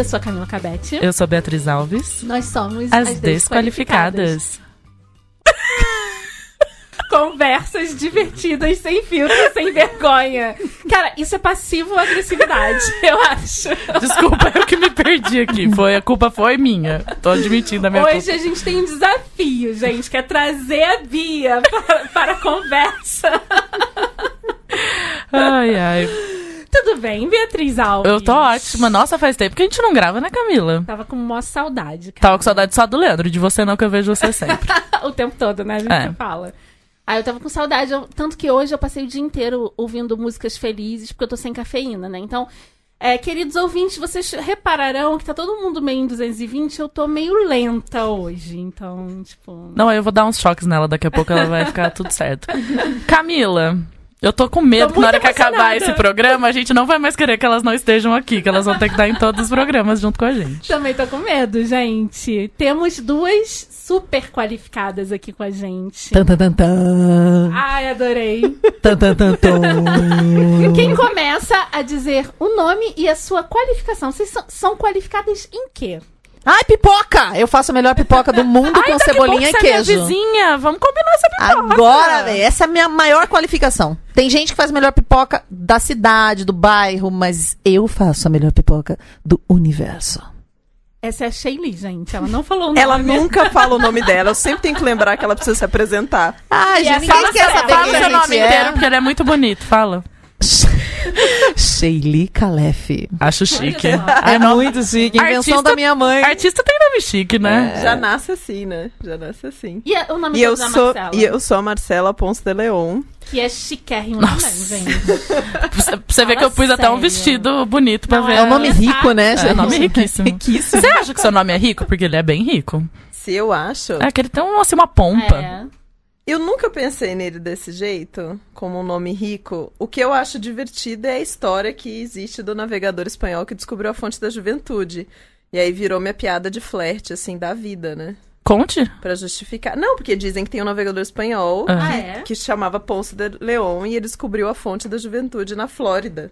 eu sou a Camila Cabete. Eu sou Beatriz Alves. Nós somos As, as, desqualificadas. Conversas divertidas, sem filtro, sem vergonha. Cara, isso é passivo-agressividade, eu acho. Desculpa, eu que me perdi aqui. Foi, a culpa foi minha. Tô admitindo a minha Hoje culpa. a gente tem um desafio, gente, que é trazer a Bia para, para a conversa. Ai, ai. Tudo bem, Beatriz Alves? Eu tô ótima. Nossa, faz tempo que a gente não grava, né, Camila? Tava com maior saudade, cara. Tava com saudade só do Leandro, de você não, que eu vejo você sempre. o tempo todo, né? A gente É. fala. Aí eu tava com saudade, eu- tanto que hoje eu passei o dia inteiro ouvindo músicas felizes, porque eu tô sem cafeína, né? Então, é, queridos ouvintes, vocês repararão que tá todo mundo meio em 220, eu tô meio lenta hoje. Então, tipo. Não, eu vou dar uns choques nela, daqui a pouco ela vai ficar tudo certo. Camila, eu tô com medo Tô que na hora que acabar emocionada. esse programa, a gente não vai mais querer que elas não estejam aqui, que elas vão ter que estar em todos os programas junto com a gente. Também tô com medo, gente. Temos duas super qualificadas aqui com a gente. Tan, tan, tan, tan. Ai, adorei. Tan, tan, tan, tan. Quem começa a dizer o nome e a sua qualificação? Vocês são, são qualificadas em quê? Ai, pipoca! Eu faço a melhor pipoca do mundo com Ai, daqui a cebolinha pouco e você é minha queijo. vizinha, vamos combinar essa pipoca. Agora, velho, essa é a minha maior qualificação. Tem gente que faz a melhor pipoca da cidade, do bairro, mas eu faço a melhor pipoca do universo. Essa é a Shaylee, gente. Ela não falou o nome. Ela nunca fala o nome dela. Eu sempre tenho que lembrar que ela precisa se apresentar. Ai, E gente, essa ninguém fala quer seu- saber Fala quem seu nome é. inteiro, porque ele é muito bonito. Fala. Sheili Calef. Acho chique. É muito chique. Invenção Artista- da minha mãe. Artista tem nome chique, né? Já nasce assim, né? Já nasce assim. E a- o nome E eu, da sou, Marcela? e eu sou a Marcela Ponce de Leon. Que é chiquérrimo Nossa. também, gente. Você- vê que eu pus até um sério. vestido bonito pra Não, ver. É um nome É rico, né, gente? É um nome riquíssimo. Riquíssimo. Você acha que seu nome é rico? Porque ele é bem rico. Se eu acho. É que ele tem um, assim, uma pompa. É. Eu nunca pensei nele desse jeito, como um nome rico. O que eu acho divertido é a história que existe do navegador espanhol que descobriu a fonte da juventude. E aí virou minha piada de flerte, assim, da vida, né? Conte. Pra justificar. Não, porque dizem que tem um navegador espanhol Ah. Ah, que, é? que se chamava Ponce de Leon e ele descobriu a fonte da juventude na Flórida.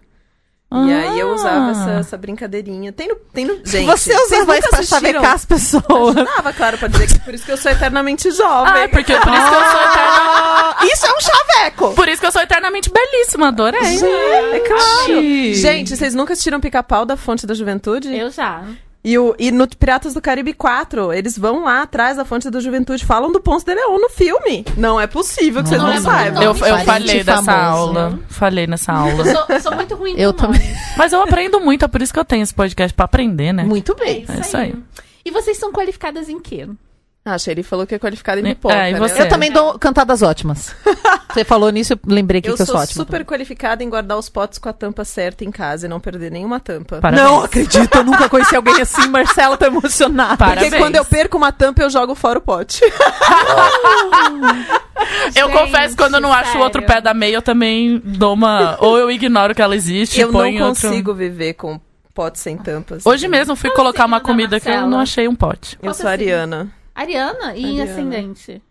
E aí eu usava essa, essa brincadeirinha. Tem no. Tem no gente, Você vocês usava isso nunca pra assistiram? chavecar as pessoas. Ajudava, claro, pra dizer que por isso que eu sou eternamente jovem. Ah, porque por isso que eu sou eterna... Isso é um chaveco! Por isso que eu sou eternamente belíssima, adorei. É claro. Gente. Gente, vocês nunca assistiram Pica-Pau da Fonte da Juventude? Eu já. E, o, e no Piratas do Caribe 4, eles vão lá atrás da Fonte da Juventude, falam do Ponce de Leon no filme. Não é possível que vocês Não não, é saibam. Eu, eu falhei dessa famoso. aula. Falei nessa aula. Eu sou, eu sou muito ruim Eu nomes. Mas eu aprendo muito, é por isso que eu tenho esse podcast pra aprender, né? Muito É bem. isso, É isso aí. aí. E vocês são qualificadas em quê? Ah, ele falou que é qualificado em É, pipoca, e né? você? Eu também dou cantadas ótimas. Você falou nisso, eu lembrei que, Eu que eu sou sou ótima. super qualificada em guardar os potes com a tampa certa em casa e não perder nenhuma tampa. Parabéns. Não acredito, eu nunca conheci alguém assim. Marcela tá emocionada. Parabéns. Porque quando eu perco uma tampa, eu jogo fora o pote. Eu Gente, confesso, quando eu não acho o sério. outro pé da meia, eu também dou uma. Ou eu ignoro que ela existe eu não ponho outro. consigo viver com potes sem tampas. Hoje mesmo eu fui colocar signo uma da comida que eu não achei um pote. Eu sou signo? Ariana. Ariana e Ariana. ascendente.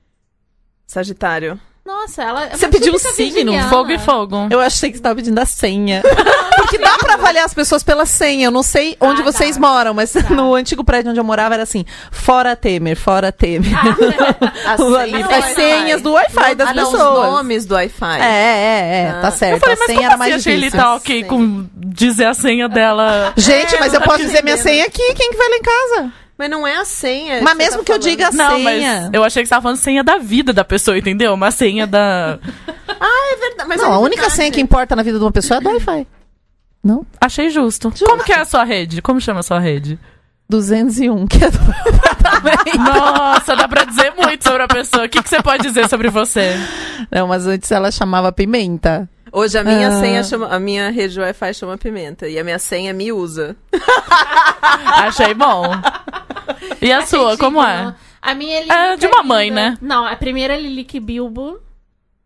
Sagitário. Nossa, ela. é Você pediu um signo, virginiana. Fogo e fogo. Eu achei que você tava pedindo a senha. Porque dá pra avaliar as pessoas pela senha. Eu não sei onde Ah, vocês dá. moram, mas Dá. no antigo prédio onde eu morava era assim: fora Temer, fora Temer. Ah, As Ali, senhas do as Wi-Fi. senhas do Wi-Fi das ah, não, pessoas. os nomes do Wi-Fi. É, é, é, Ah. tá Eu certo. falei, a senha como era assim mais achei ele difícil. tá ok com dizer a senha dela? Gente, mas eu tá posso dizer minha senha aqui, quem que vai lá em casa? Mas não é a senha. Mas você mesmo tá que eu diga a Não, senha. mas eu achei que você tava falando senha da vida da pessoa, entendeu? Uma senha da. É verdade, mas Não, é a única verdade. senha que importa na vida de uma pessoa é do Wi-Fi. Não? Achei justo. Como que é a sua rede? Como chama a sua rede? 201, que é do apartamento. Nossa, dá pra dizer muito sobre a pessoa. O que, que você pode dizer sobre você? Não, mas antes ela chamava Pimenta. Hoje a minha Ah. senha chama. A minha rede Wi-Fi chama Pimenta. E a minha senha me usa. Achei bom. E a sua, como é? A minha é É Lilica de uma mãe, linda. né? Não, a primeira é Lilique Bilbo.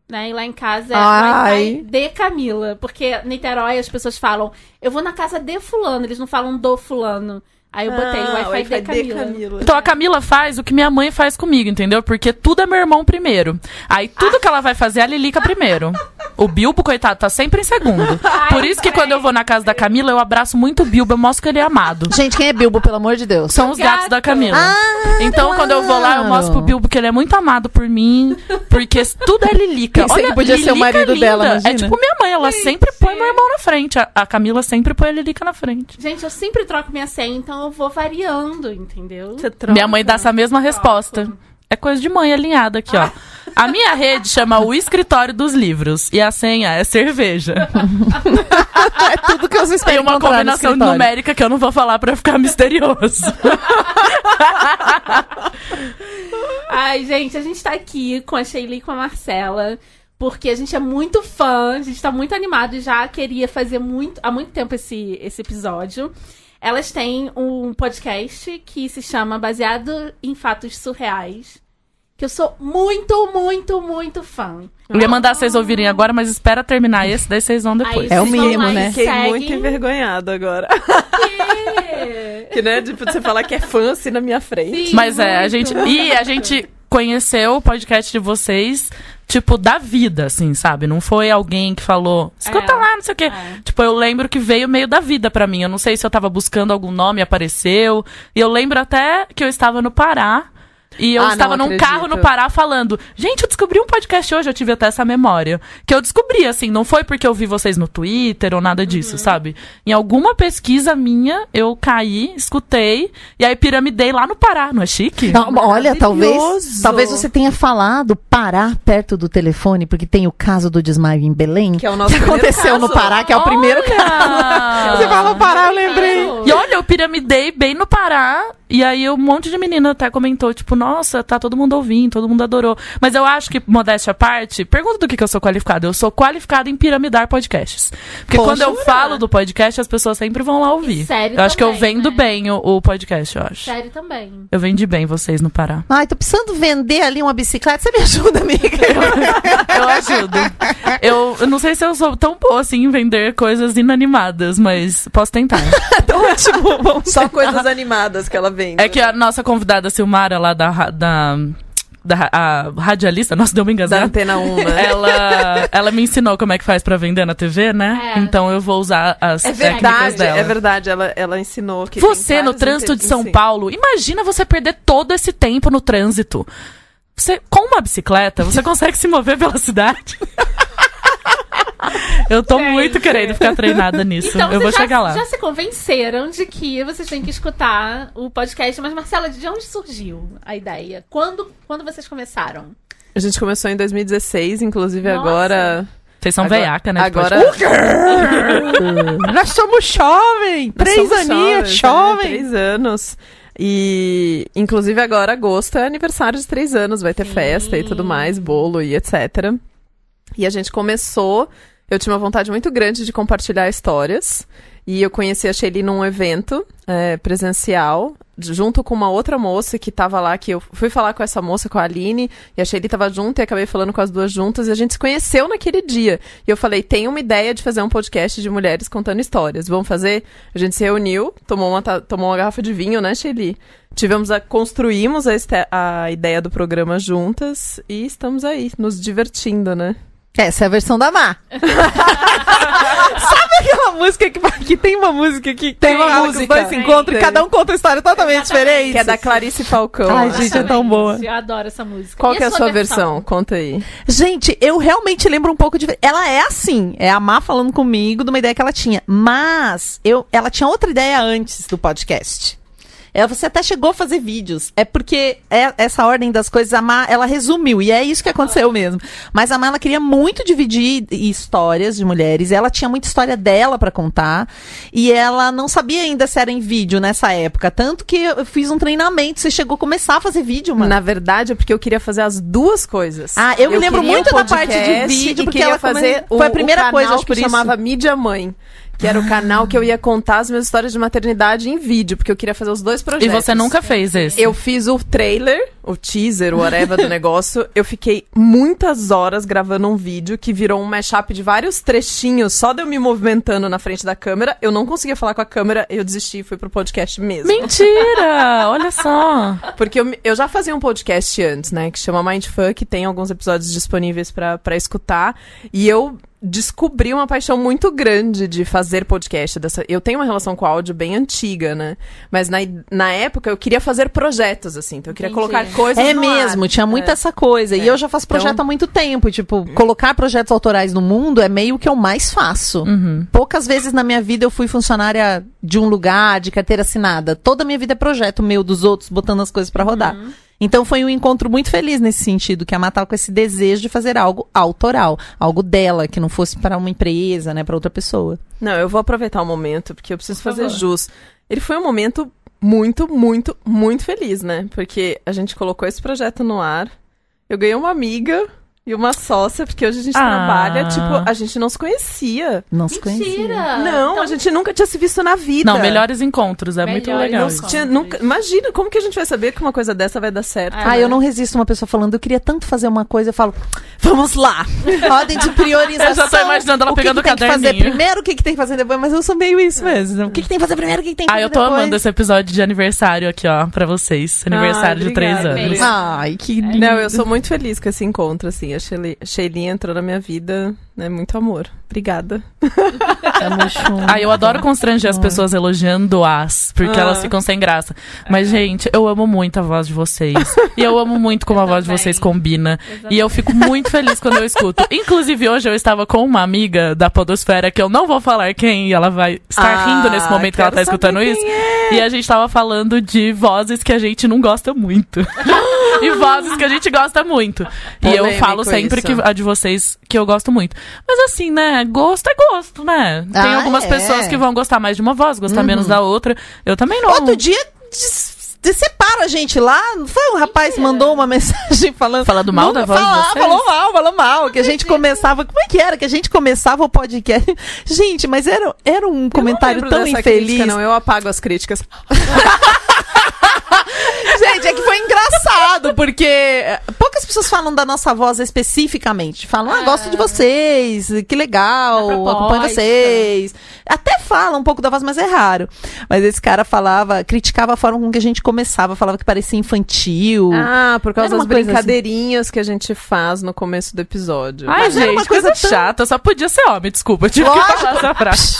Né? E lá em casa é Ai. Wi-Fi de Camila. Porque Niterói as pessoas falam, eu vou na casa de fulano, eles não falam do fulano. Aí eu botei Ah, Wi-Fi, de, Camila. Então a Camila faz o que minha mãe faz comigo, entendeu? Porque tudo é meu irmão primeiro. Aí tudo que ela vai fazer, a Lilica primeiro. O Bilbo, coitado, tá sempre em segundo. Por isso que quando eu vou na casa da Camila, eu abraço muito o Bilbo, eu mostro que ele é amado. Gente, quem é Bilbo, pelo amor de Deus? São os gatos da Gato. Camila. Ah, então, quando eu vou lá, eu mostro pro Bilbo que ele é muito amado por mim, porque tudo é Lilica. Pensei Olha, que podia ser o Lilica marido linda. dela, imagina. É tipo minha mãe, ela sempre põe meu irmão na frente. A, a Camila sempre põe a Lilica na frente. Gente, eu sempre troco minha senha, então eu vou variando, entendeu? Você troca. Minha mãe dá essa mesma resposta. É coisa de mãe alinhada aqui, ó. A minha rede chama o escritório dos livros e a senha é cerveja. É tudo que você espera Tem uma combinação numérica que eu não vou falar pra ficar misterioso. Ai, gente, a gente tá aqui com a Sheila e com a Marcela. Porque a gente é muito fã, a gente tá muito animado e já queria fazer muito, há muito tempo esse, esse episódio. Elas têm um podcast que se chama Baseado em Fatos Surreais. Que eu sou muito, muito, muito fã. Eu ia mandar vocês ouvirem agora, mas espera terminar esse, daí vocês vão depois. Aí É o mínimo, né? Fiquei seguem. muito envergonhada agora. quê? que, né, tipo, você falar que é fã assim na minha frente. Sim, Mas é, a muito. gente. E a gente conheceu o podcast de vocês, tipo, da vida, assim, sabe? Não foi alguém que falou, escuta É. lá, não sei o quê. É. Tipo, eu lembro que veio meio da vida pra mim. Eu não sei se eu tava buscando algum nome, apareceu. E eu lembro até que eu estava no Pará. E eu Ah, não estava num acredito. carro no Pará falando, gente, eu descobri um podcast hoje, eu tive até essa memória. Que eu descobri, assim, não foi porque eu vi vocês no Twitter ou nada disso, sabe? Em alguma pesquisa minha, eu caí, escutei, e aí piramidei lá no Pará, não é chique? Não, olha, talvez, talvez você tenha falado parar perto do telefone, porque tem o caso do desmaio em Belém. Que é o nosso que primeiro aconteceu no caso. Pará, que é o primeiro Olha! caso. Você falou Pará, eu lembrei. E olha, eu piramidei bem no Pará. E aí um monte de menina até comentou, tipo, nossa, tá todo mundo ouvindo, todo mundo adorou. Mas eu acho que, modéstia à parte, pergunta do que, que eu sou qualificada. Eu sou qualificada em piramidar podcasts. Porque Poxa. quando eu falo do podcast, as pessoas sempre vão lá ouvir. Sério eu acho que eu também, vendo né? bem o, o podcast, eu acho. Sério também. Eu vendi bem vocês no Pará. Ai, tô precisando vender ali uma bicicleta. Você me ajuda, amiga? Eu ajudo. Eu, eu não sei se eu sou tão boa assim em vender coisas inanimadas, mas posso tentar. Ótimo, vamos Só coisas animadas que ela vende. É que a nossa convidada Silmara, lá da, da, da a radialista, nossa, deu uma Da engasgada. Antena 1, né? Ela, ela me ensinou como é que faz pra vender na TV, né? É. Então eu vou usar as É técnicas verdade, dela. é verdade. Ela, ela ensinou que. Você tem no trânsito de São inter- Paulo, imagina você perder todo esse tempo no trânsito. Você, com uma bicicleta, você consegue se mover pela cidade. Eu tô Gente. muito querendo ficar treinada nisso. Então, eu vou já, chegar lá. já se convenceram de que vocês têm que escutar o podcast. Mas, Marcela, de onde surgiu a ideia? Quando, quando vocês começaram? A gente começou em 2016, inclusive Nossa. agora. Vocês são agora, veiaca, né? Agora. Nós somos jovem, Nós três somos aninhos, jovens, jovem. né? Três anos. E, inclusive, agora, agosto é aniversário de três anos. Vai ter Sim. festa e tudo mais, bolo e etc. E a gente começou. Eu tinha uma vontade muito grande de compartilhar histórias. E eu conheci a Shelly num evento é, presencial, junto com uma outra moça que tava lá, que eu fui falar com essa moça, com a Aline, e a Shelly tava junto e acabei falando com as duas juntas, e a gente se conheceu naquele dia. E eu falei, tem uma ideia de fazer um podcast de mulheres contando histórias. Vamos fazer? A gente se reuniu, tomou uma, tomou uma garrafa de vinho, né, Shelly? Tivemos a, construímos a, a ideia do programa juntas e estamos aí, nos divertindo, né? Essa é a versão da Má. Sabe aquela música que, que tem uma música que tem uma música. música, os dois se encontram e cada um conta uma história totalmente diferente? Que é da Clarice Falcão. Ai, gente, é tão boa. Eu adoro essa música. Qual que é a sua versão? Conta aí. Gente, eu realmente lembro um pouco de. Ela é assim, é a Má falando comigo de uma ideia que ela tinha. Mas eu, ela tinha outra ideia antes do podcast. Você até chegou a fazer vídeos. É porque é- essa ordem das coisas, a Má, ela resumiu. E é isso que aconteceu mesmo. Mas a Má, ela queria muito dividir histórias de mulheres. Ela tinha muita história dela pra contar. E ela não sabia ainda se era em vídeo nessa época. Tanto que eu fiz um treinamento. Você chegou a começar a fazer vídeo, mano. Na verdade, é porque eu queria fazer as duas coisas. Ah, eu me lembro muito da parte de vídeo, porque ela come- fazer o, foi a primeira coisa, acho que isso. chamava Mídia Mãe. Que era o canal que eu ia contar as minhas histórias de maternidade em vídeo, porque eu queria fazer os dois E projetos. você nunca fez esse. Eu fiz o trailer, o teaser, o whatever do negócio. Eu fiquei muitas horas gravando um vídeo que virou um mashup de vários trechinhos, só de eu me movimentando na frente da câmera. Eu não conseguia falar com a câmera, eu desisti e fui pro podcast mesmo. Mentira! Olha só. Porque eu, eu já fazia um podcast antes, né? Que chama Mindfuck, tem alguns episódios disponíveis pra escutar. E eu descobri uma paixão muito grande de fazer podcast. Dessa... Eu tenho uma relação com o áudio bem antiga, né? Mas na, na época eu queria fazer projetos, assim. Então eu queria Entendi. colocar coisas É no mesmo, ar. tinha muito É. essa coisa. E É. eu já faço projeto Então- há muito tempo. Tipo, colocar projetos autorais no mundo é meio que eu mais faço. Uhum. Poucas vezes na minha vida eu fui funcionária de um lugar, de carteira assinada. Toda a minha vida é projeto meu, dos outros, botando as coisas pra rodar. Então foi um encontro muito feliz nesse sentido, que a Má tava com esse desejo de fazer algo autoral, algo dela, que não fosse para uma empresa, né, para outra pessoa. Não, eu vou aproveitar o momento, porque eu preciso fazer jus. Ele foi um momento muito, muito, muito feliz, né? Porque a gente colocou esse projeto no ar. Eu ganhei uma amiga e uma sócia, porque hoje a gente Ah. trabalha, tipo, a gente não se conhecia. Não se conhecia. Mentira! não, Então, a gente nunca tinha se visto na vida. Não, melhores encontros, é muito Melhores legal. Isso. se tinha nunca. Imagina, como que a gente vai saber que uma coisa dessa vai dar certo? Ah, Ah, né? eu não resisto uma pessoa falando, eu queria tanto fazer uma coisa, eu falo, vamos lá. Ordem de priorização. Eu já tô imaginando ela o que pegando que tem o que fazer primeiro, o que, que tem que fazer depois, mas eu sou meio isso mesmo. O que, que tem que fazer primeiro, o que, que tem que Ah, fazer eu tô depois. amando esse episódio de aniversário aqui, ó, pra vocês. Aniversário Ah, de três anos. Ai, que lindo. Não, eu sou muito feliz com esse encontro, assim. A Sheili- Sheilinha entrou na minha vida, né? Muito amor. Obrigada. Tamo junto. Ah, eu adoro constranger as pessoas elogiando-as, porque Ah. elas ficam sem graça. Mas, gente, eu amo muito a voz de vocês. e eu amo muito como Eu a voz de vocês combina. E eu fico muito feliz quando eu escuto. Inclusive, hoje eu estava com uma amiga da Podosfera, que eu não vou falar quem, e ela vai estar Ah, rindo nesse momento que ela tá escutando isso. é. E a gente tava falando de vozes que a gente não gosta muito. e vozes que a gente gosta muito. e eu Polêmico falo sempre isso. que a de vocês que eu gosto muito. Mas assim, né? Gosto é gosto, né? Tem Ah, algumas é. pessoas que vão gostar mais de uma voz, gostar menos da outra. Eu também não. Outro dia, separa a gente lá. Não foi um rapaz que mandou uma mensagem falando. Falando mal da voz de falar, vocês? Falou mal, falou mal. Que a gente começava. Como é que era? Que a gente começava o podcast. Gente, mas era, era um comentário Eu não tão infeliz. Crítica, não, eu apago as críticas. Gente, é que foi engraçado, porque eh, pessoas falam da nossa voz especificamente. Falam, ah, gosto de vocês, que legal, acompanho vocês. Até fala um pouco da voz, mas é raro. Mas esse cara falava, criticava a forma com que a gente começava, falava que parecia infantil. Ah, por causa das coisa brincadeirinhas que a gente faz no começo do episódio. Ai, Mas gente, uma coisa, coisa tão- chata. Só podia ser homem, desculpa. Eu tive que Lógico. falar essa frase.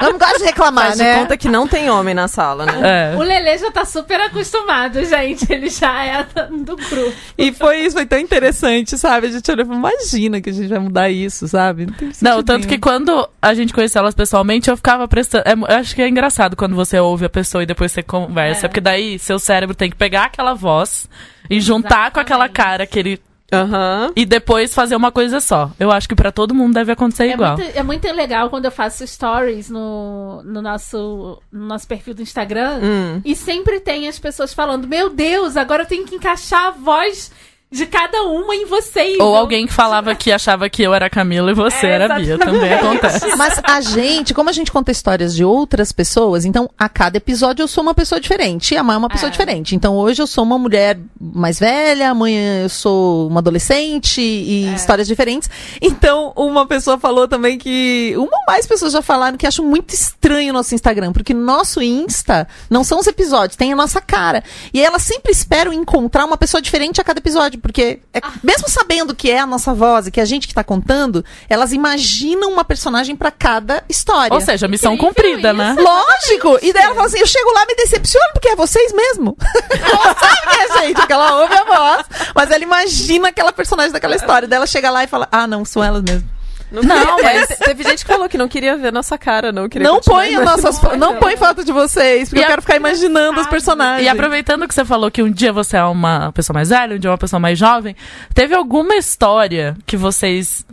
Eu não gosto de reclamar, Faz de né? conta que não tem homem na sala, né? É. O Lele já tá super acostumado, gente. Ele já é do grupo. E foi isso, foi tão interessante, sabe? A gente olhou e falou, imagina que a gente vai mudar isso, sabe? tem Não, sentido tanto que quando a gente conheceu elas pessoalmente, eu ficava prestando. é eu acho que é engraçado quando você ouve a pessoa e depois você conversa. É. Porque daí seu cérebro tem que pegar aquela voz e juntar com aquela Exatamente. cara que ele. Aham. E depois fazer uma coisa só. Eu acho que pra todo mundo deve acontecer É igual. muito, é muito legal quando eu faço stories no, no, nosso, no nosso perfil do Instagram. Hum. E sempre tem as pessoas falando: Meu Deus, agora eu tenho que encaixar a voz de cada uma em vocês. Ou alguém que falava que achava que eu era a Camila e você É, era a Bia. Também acontece. Mas a gente, como a gente conta histórias de outras pessoas, então a cada episódio eu sou uma pessoa diferente. E a mãe é uma pessoa É. diferente. Então hoje eu sou uma mulher mais velha, amanhã eu sou uma adolescente e É. histórias diferentes. Então uma pessoa falou também que. Uma ou mais pessoas já falaram que acham muito estranho o nosso Instagram, porque nosso Insta não são os episódios, tem a nossa cara. E aí elas sempre esperam encontrar uma pessoa diferente a cada episódio, porque é- mesmo sabendo que é a nossa voz e que é a gente que tá contando, elas imaginam uma personagem pra cada história. Ou seja, missão Incrível cumprida, isso. né? Lógico! E daí ela fala assim: eu chego lá e me decepciono porque é vocês mesmo. ela sabe que é a gente, porque ela ouve a voz, mas ela imagina aquela personagem daquela história. Daí ela chega lá e fala: ah, não, são elas mesmo. Não, Não, mas- te- teve gente que falou que não queria ver nossa cara, não queria Não põe as nossas fo- não põe foto de vocês, porque E eu quero ficar imaginando os personagens. E aproveitando que você falou que um dia você é uma pessoa mais velha, um dia é uma pessoa mais jovem, teve alguma história que vocês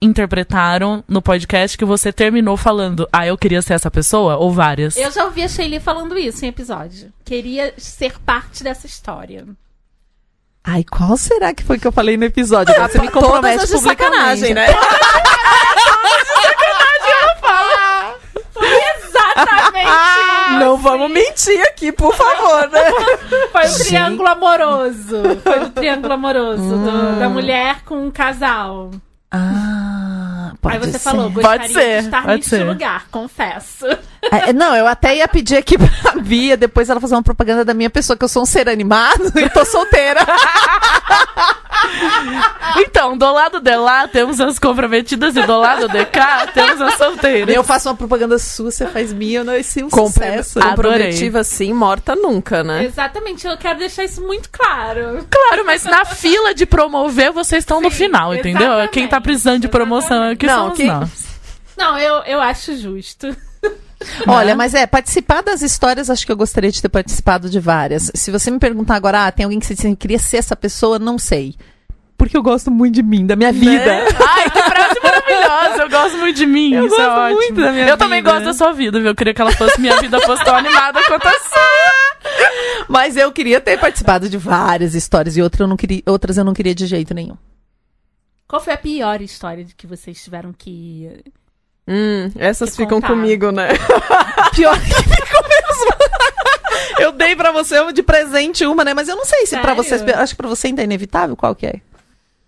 interpretaram no podcast que você terminou falando, ah, eu queria ser essa pessoa? Ou várias? Eu já ouvi a Sheili falando isso em episódio. Queria ser parte dessa história. Ai, qual será que foi que eu falei no episódio? Agora você me Todas compromete as de publicamente. sacanagem, né? Exatamente! Não vamos mentir aqui, por favor, né? Foi o triângulo amoroso. Foi o triângulo amoroso do- da mulher com um casal. Ah, pode Aí você ser. falou, Pode gostaria ser, de estar pode neste ser. lugar, confesso. É, não, eu até ia pedir aqui pra Bia, depois ela fazer uma propaganda da minha pessoa, que eu sou um ser animado e tô solteira. Então, do lado de lá temos as comprometidas e do lado de cá temos as solteiras. eu faço uma propaganda sua, você faz minha, eu não esse um Compre- sucesso. Assim, morta nunca, né? Exatamente, eu quero deixar isso muito claro. Claro, mas na fila de promover, vocês estão no Sim, final, entendeu? exatamente, Quem tá precisando de promoção aqui Não, nós. Não, eu, eu acho justo. Olha, mas é, participar das histórias, acho que eu gostaria de ter participado de várias. Se você me perguntar agora, ah, tem alguém que você disse, queria ser essa pessoa, não sei. Porque eu gosto muito de mim, da minha vida. Ai, que frase maravilhosa! Eu gosto muito de mim, Eu isso é gosto ótimo. muito da minha Eu também vida. gosto da sua vida, viu? Eu queria que ela fosse, minha vida fosse tão animada quanto a sua. Mas eu queria ter participado de várias histórias e outras eu não queria, outras eu não queria de jeito nenhum. Qual foi a pior história de que vocês tiveram que. Hum, essas Que ficam contar. comigo, né? Pior que ficou mesmo. eu dei pra você de presente uma, né? Mas eu não sei se pra Sério? vocês. Acho que pra você ainda é inevitável. Qual que é?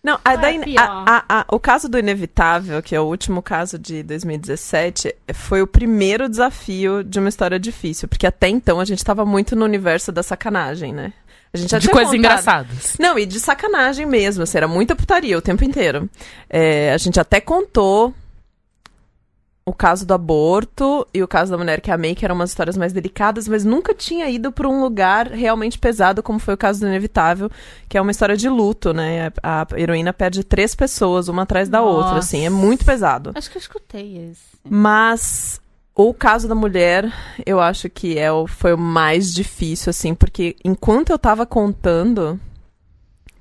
Não, a é da a a- o caso do Inevitável, que é o último caso de 2017, foi o primeiro desafio de uma história difícil. Porque até então a gente tava muito no universo da sacanagem, né? A gente já De coisas contado- engraçadas. Não, e de sacanagem mesmo, assim, era muita putaria o tempo inteiro. É, a gente até contou o caso do aborto e o caso da mulher que amei, que eram umas histórias mais delicadas, mas nunca tinha ido pra um lugar realmente pesado, como foi o caso do Inevitável, que é uma história de luto, né? A, a heroína perde três pessoas, uma atrás da outra, Nossa. assim, é muito pesado. Acho que eu escutei esse. Mas o caso da mulher, eu acho que é o, foi o mais difícil, assim, porque enquanto eu tava contando,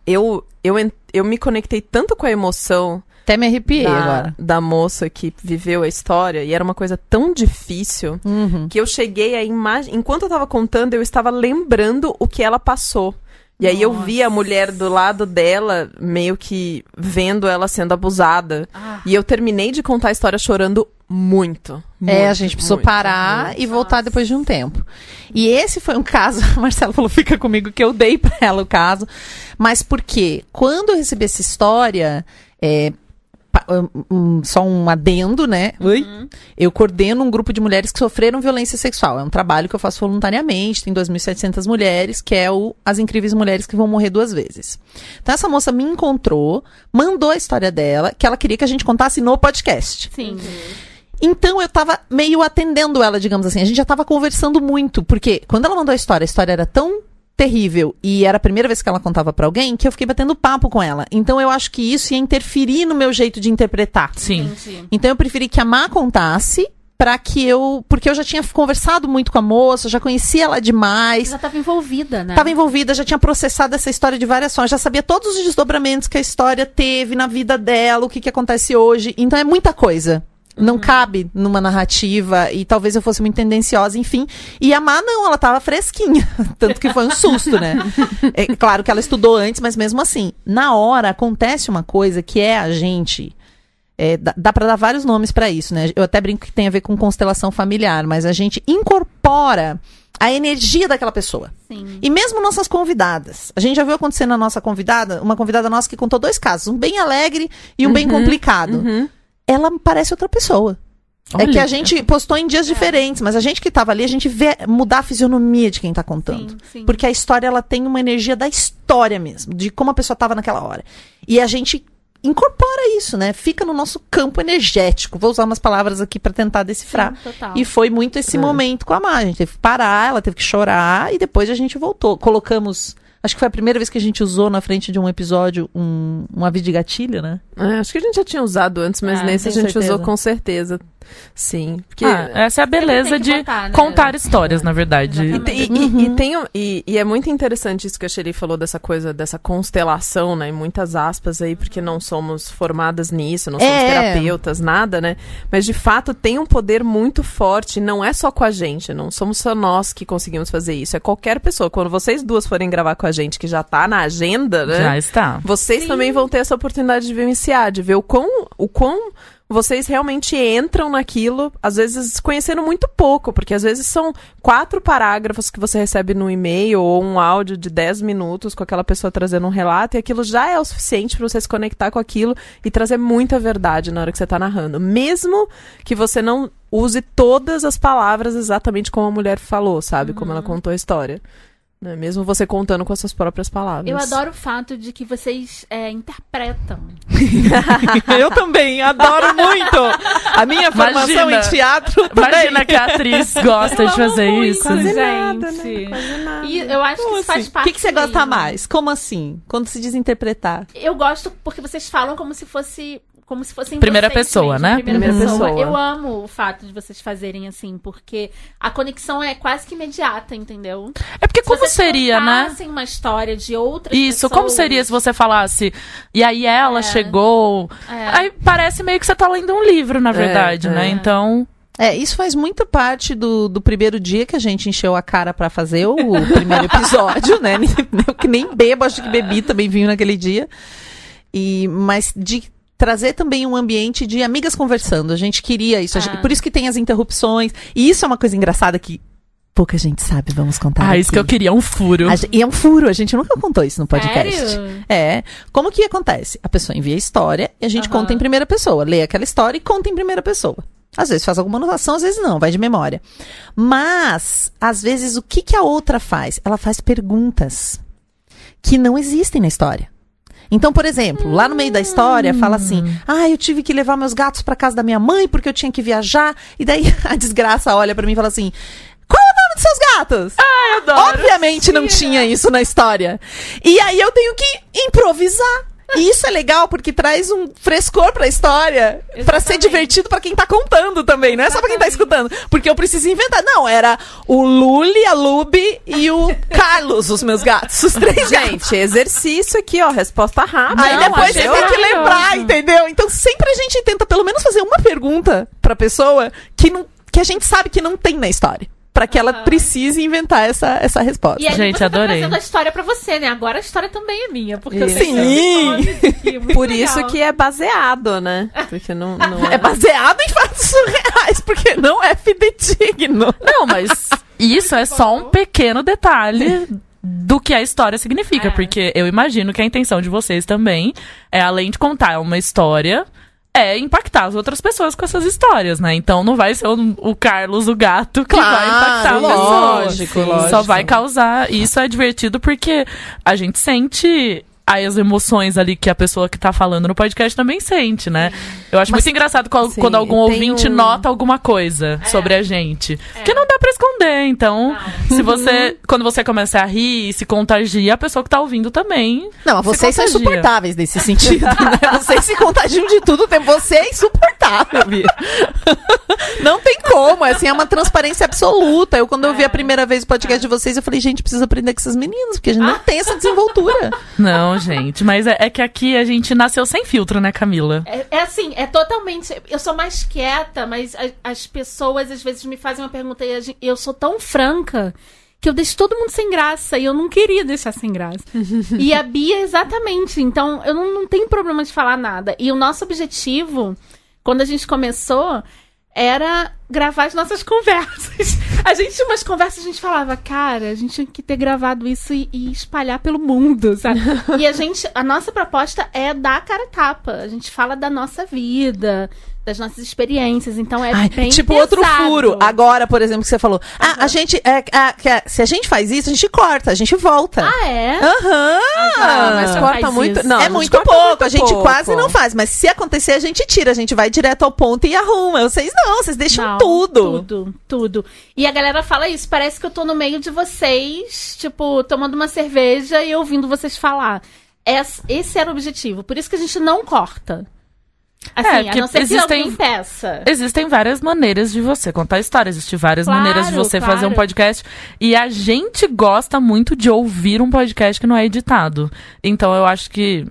eu, eu, eu me conectei tanto com a emoção Até me arrepiei da, agora. da moça que viveu a história, e era uma coisa tão difícil, Uhum. que eu cheguei a imagem. Enquanto eu tava contando, eu estava lembrando o que ela passou. E aí eu vi a Nossa. mulher do lado dela, meio que vendo ela sendo abusada. Ah, E eu terminei de contar a história chorando muito. É, a muito, gente precisou muito, parar muito. e voltar depois de um tempo. E esse foi um caso, a Marcela falou, fica comigo, que eu dei pra ela o caso. Mas por quê? Quando eu recebi essa história, é, pa- um, um, só um adendo, né? Oi? Eu coordeno um grupo de mulheres que sofreram violência sexual. É um trabalho que eu faço voluntariamente, tem 2.700 mulheres, que é o As Incríveis Mulheres que Vão Morrer Duas Vezes. Então essa moça me encontrou, mandou a história dela, que ela queria que a gente contasse no podcast. sim. Então eu tava meio atendendo ela, digamos assim. A gente já tava conversando muito, porque quando ela mandou a história, a história era tão terrível e era a primeira vez que ela contava pra alguém que eu fiquei batendo papo com ela. Então eu acho que isso ia interferir no meu jeito de interpretar. Sim. Entendi. Então eu preferi que a Má contasse pra que eu, porque eu já tinha conversado muito com a moça, já conhecia ela demais. Já tava envolvida, né? Estava envolvida, já tinha processado essa história de várias formas, já sabia todos os desdobramentos que a história teve na vida dela, o que, que acontece hoje. Então é muita coisa. Não cabe numa narrativa e talvez eu fosse muito tendenciosa, enfim. E a Má não, ela tava fresquinha. Tanto que foi um susto, né? É claro que ela estudou antes, mas mesmo assim, na hora acontece uma coisa que é a gente. é, dá, dá para dar vários nomes pra isso, né? Eu até brinco que tem a ver com constelação familiar, mas a gente incorpora a energia daquela pessoa. Sim. E mesmo nossas convidadas. A gente já viu acontecer na nossa convidada, uma convidada nossa que contou dois casos, um bem alegre e um bem complicado. Uhum. Ela parece outra pessoa. É Olha. que a gente postou em dias diferentes, mas a gente que tava ali, a gente vê mudar a fisionomia de quem tá contando. Sim, sim. Porque a história, ela tem uma energia da história mesmo, de como a pessoa tava naquela hora. E a gente incorpora isso, né? Fica no nosso campo energético. Vou usar umas palavras aqui pra tentar decifrar. Sim. E foi muito esse momento com a Má. A gente teve que parar, ela teve que chorar e depois a gente voltou. Colocamos. Acho que foi a primeira vez que a gente usou na frente de um episódio um, um aviso de gatilho, né? É, acho que a gente já tinha usado antes, mas Ah, nesse a gente certeza. usou com certeza. Sim. Porque. Ah, essa é a beleza de botar, né? contar histórias, na verdade. E, e- e- Uhum. e tem, e, e é muito interessante isso que a Shelly falou dessa coisa, dessa constelação, né? Em muitas aspas aí, porque não somos formadas nisso, não somos É. terapeutas, nada, né? Mas de fato tem um poder muito forte, não é só com a gente, não somos só nós que conseguimos fazer isso, é qualquer pessoa. Quando vocês duas forem gravar com a gente, que já tá na agenda, né? Já está. Vocês Sim. também vão ter essa oportunidade de vivenciar, de ver o quão, o quão, vocês realmente entram naquilo, às vezes conhecendo muito pouco, porque às vezes são quatro parágrafos que você recebe no e-mail ou um áudio de 10 minutos com aquela pessoa trazendo um relato, e aquilo já é o suficiente para você se conectar com aquilo e trazer muita verdade na hora que você tá narrando. Mesmo que você não use todas as palavras exatamente como a mulher falou, sabe? Como ela contou a história. Né? Mesmo você contando com as suas próprias palavras. Eu adoro o fato de que vocês é, interpretam. Eu também, adoro muito. A minha formação Imagina. em teatro também. Imagina que a atriz gosta de fazer isso. Quase gente. nada, né? Quase nada. E eu acho que Como isso faz assim? O parte. que, que você gosta mesmo. mais? Como assim? Quando se diz interpretar? Eu gosto porque vocês falam como se fosse. Como se fossem Primeira vocês pessoa, mesmo, né? Primeira, Primeira pessoa. pessoa. Eu amo o fato de vocês fazerem assim, porque a conexão é quase que imediata, entendeu? É porque Se como vocês seria, né? contassem uma história de outras Isso, pessoas, como seria se você falasse, e aí ela É. chegou. É. Aí parece meio que você tá lendo um livro, na verdade, é. né? Então. É, isso faz muito parte do, do primeiro dia que a gente encheu a cara pra fazer o primeiro episódio, né? Eu que nem bebo, acho que bebi também vinho naquele dia. E, mas de trazer também um ambiente de amigas conversando. A gente queria isso. a gente- Ah. por isso que tem as interrupções. E isso é uma coisa engraçada que pouca gente sabe, vamos contar. Ah, isso que eu aqui. queria, um furo. A e é um furo, a gente nunca contou isso no podcast. Sério? É. Como que acontece? A pessoa envia a história e a gente Aham. conta em primeira pessoa. Lê aquela história e conta em primeira pessoa. Às vezes faz alguma anotação, às vezes não, vai de memória. Mas, às vezes, o que, que a outra faz? Ela faz perguntas que não existem na história. Então, por exemplo, lá no meio da história fala assim: "Ah, eu tive que levar meus gatos para casa da minha mãe porque eu tinha que viajar". E daí a desgraça olha para mim e fala assim: "Qual é o nome dos seus gatos?" Ai, adoro. Obviamente não tinha isso na história. E aí eu tenho que improvisar. E isso é legal porque traz um frescor pra história, pra ser divertido pra quem tá contando também, não é só pra quem tá escutando, porque eu preciso inventar. Não, era o Luli, a Lube e o Carlos, os meus gatos, os três gatos. Gente, exercício aqui, ó, resposta rápida. Aí Não, depois você tem que lembrar, entendeu? Então sempre a gente tenta pelo menos fazer uma pergunta pra pessoa que, não, que a gente sabe que não tem na história. Pra que ela precise inventar essa, essa resposta. E aí Gente, você adorei. tá trazendo a história pra você, né? Agora a história também é minha. Porque eu Isso. Sim. eu fiz aqui, muito Por legal. isso que é baseado, né? Porque não, não É baseado em fatos surreais, porque não é fidedigno. Não, mas isso é só um pequeno detalhe do que a história significa. É. Porque eu imagino que a intenção de vocês também é, além de contar uma história, é impactar as outras pessoas com essas histórias, né? Então não vai ser o, o Carlos, o gato, que Claro, vai impactar a pessoa. lógico, Só lógico. vai causar. E isso é divertido porque a gente sente as emoções ali que a pessoa que tá falando no podcast também sente, né? Eu acho Mas- muito engraçado qual- Sim, quando algum ouvinte um- nota alguma coisa sobre a gente. Porque não dá pra esconder, então, se você, quando você começa a rir e se contagia, a pessoa que tá ouvindo também. Não, vocês são insuportáveis nesse sentido. Né? Vocês se contagiam de tudo o tempo. Você é insuportável, Não tem como, assim, é uma transparência absoluta. Eu, quando eu vi a primeira vez o podcast de vocês, eu falei, gente, preciso aprender com essas meninas, porque a gente não tem essa desenvoltura. Não, gente, mas é, é que aqui a gente nasceu sem filtro, né, Camila? É, é assim, é totalmente. Eu sou mais quieta, mas a- as pessoas às vezes me fazem uma pergunta e eu sou tão franca que eu deixo todo mundo sem graça e eu não queria deixar sem graça. e a Bia, exatamente. Então, eu não, não tenho problema de falar nada. E o nosso objetivo, quando a gente começou, era gravar as nossas conversas. A gente tinha umas conversas, a gente falava, cara, a gente tinha que ter gravado isso e, e espalhar pelo mundo, sabe? e a gente, a nossa proposta é dar a cara tapa. A gente fala da nossa vida, das nossas experiências, então é Ai, bem tipo pesado. outro furo. Agora, por exemplo, que você falou. Ah, a gente. É, que é, se a gente faz isso, a gente corta, a gente volta. Ah, é? Aham. Ah, mas corta faz muito. isso. Não, a é muito pouco, muito a gente pouco. quase não faz. Mas se acontecer, a gente tira, a gente vai direto ao ponto e arruma. Vocês não, vocês deixam Não, tudo. Tudo, tudo. E a galera fala isso, parece que eu tô no meio de vocês, tipo, tomando uma cerveja e ouvindo vocês falar. Esse, esse era o objetivo. Por isso que a gente não corta. Assim, É, a não ser existem- que peça. Existem várias maneiras de você contar história, existem várias Claro, maneiras de você fazer um claro. podcast. E a gente gosta muito de ouvir um podcast que não é editado. Então eu acho que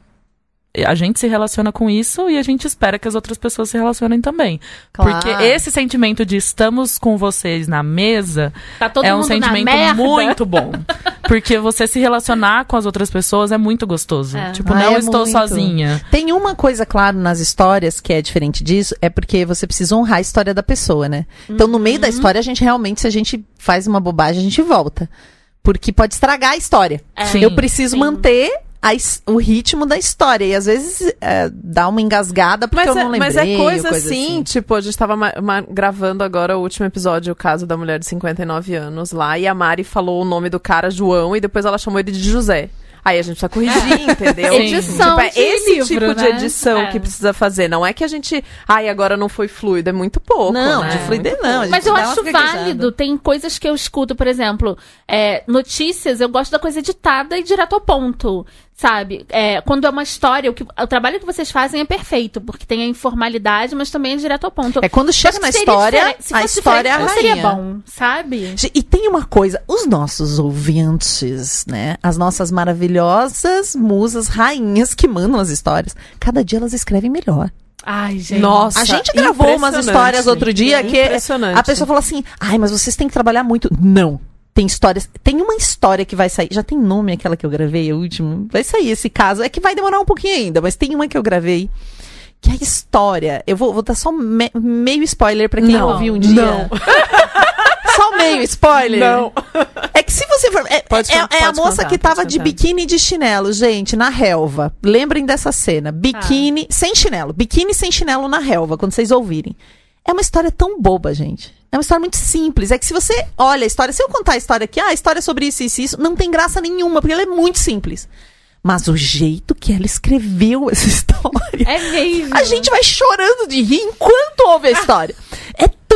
a gente se relaciona com isso e a gente espera que as outras pessoas se relacionem também. Claro. Porque esse sentimento de estamos com vocês na mesa Tá todo é um sentimento muito bom. Porque você se relacionar com as outras pessoas é muito gostoso. É. Tipo, Ah, não é estou muito. sozinha. Tem uma coisa, claro, nas histórias que é diferente disso, é porque você precisa honrar a história da pessoa, né? Então, no meio Uhum. da história, a gente realmente, se a gente faz uma bobagem, a gente volta. Porque pode estragar a história. É. Sim. Eu preciso sim. manter a o ritmo da história. E às vezes é, dá uma engasgada porque Mas, eu é, não lembrei. mas é ou coisa, assim, tipo, a gente tava ma- ma- gravando agora o último episódio, o caso da mulher de 59 anos lá, e a Mari falou o nome do cara João e depois ela chamou ele de José. Aí a gente precisa corrigir, entendeu? Edição Tipo, é de esse livro, tipo de né? edição É. que precisa fazer. Não é que a gente. Ai, agora não foi fluido. É muito pouco. Não, né? de fluidez Muito não, Mas eu acho válido. Tem coisas que eu escuto, por exemplo, é, notícias, eu gosto da coisa editada e direto ao ponto. Sabe? É, quando é uma história, o, que, o trabalho que vocês fazem é perfeito, porque tem a informalidade, mas também é direto ao ponto. É quando chega na que história, a história é seria rainha. bom, sabe? E tem uma coisa, os nossos ouvintes, né? As nossas maravilhosas musas rainhas que mandam as histórias, cada dia elas escrevem melhor. Ai, gente. Nossa, a gente gravou umas histórias outro dia que Impressionante. a pessoa falou assim: "Ai, mas vocês têm que trabalhar muito". Não. Tem histórias, tem uma história que vai sair, já tem nome aquela que eu gravei, a última. Vai sair esse caso, é que vai demorar um pouquinho ainda, mas tem uma que eu gravei que é a história, eu vou, vou dar só me- meio spoiler pra quem Não, ouviu um dia. não. Só meio spoiler. Não. É que se você for. É, Pode é- con- é a pode moça contar, que tava pode de biquíni e de chinelo, gente, na relva. Lembrem dessa cena. Biquíni sem chinelo. Biquíni sem chinelo na relva, quando vocês ouvirem. É uma história tão boba, gente. É uma história muito simples. É que se você olha a história, se eu contar a história aqui, ah, a história é sobre isso, isso, isso, não tem graça nenhuma, porque ela é muito simples. Mas o jeito que ela escreveu essa história. É mesmo. A gente vai chorando de rir enquanto ouve a história.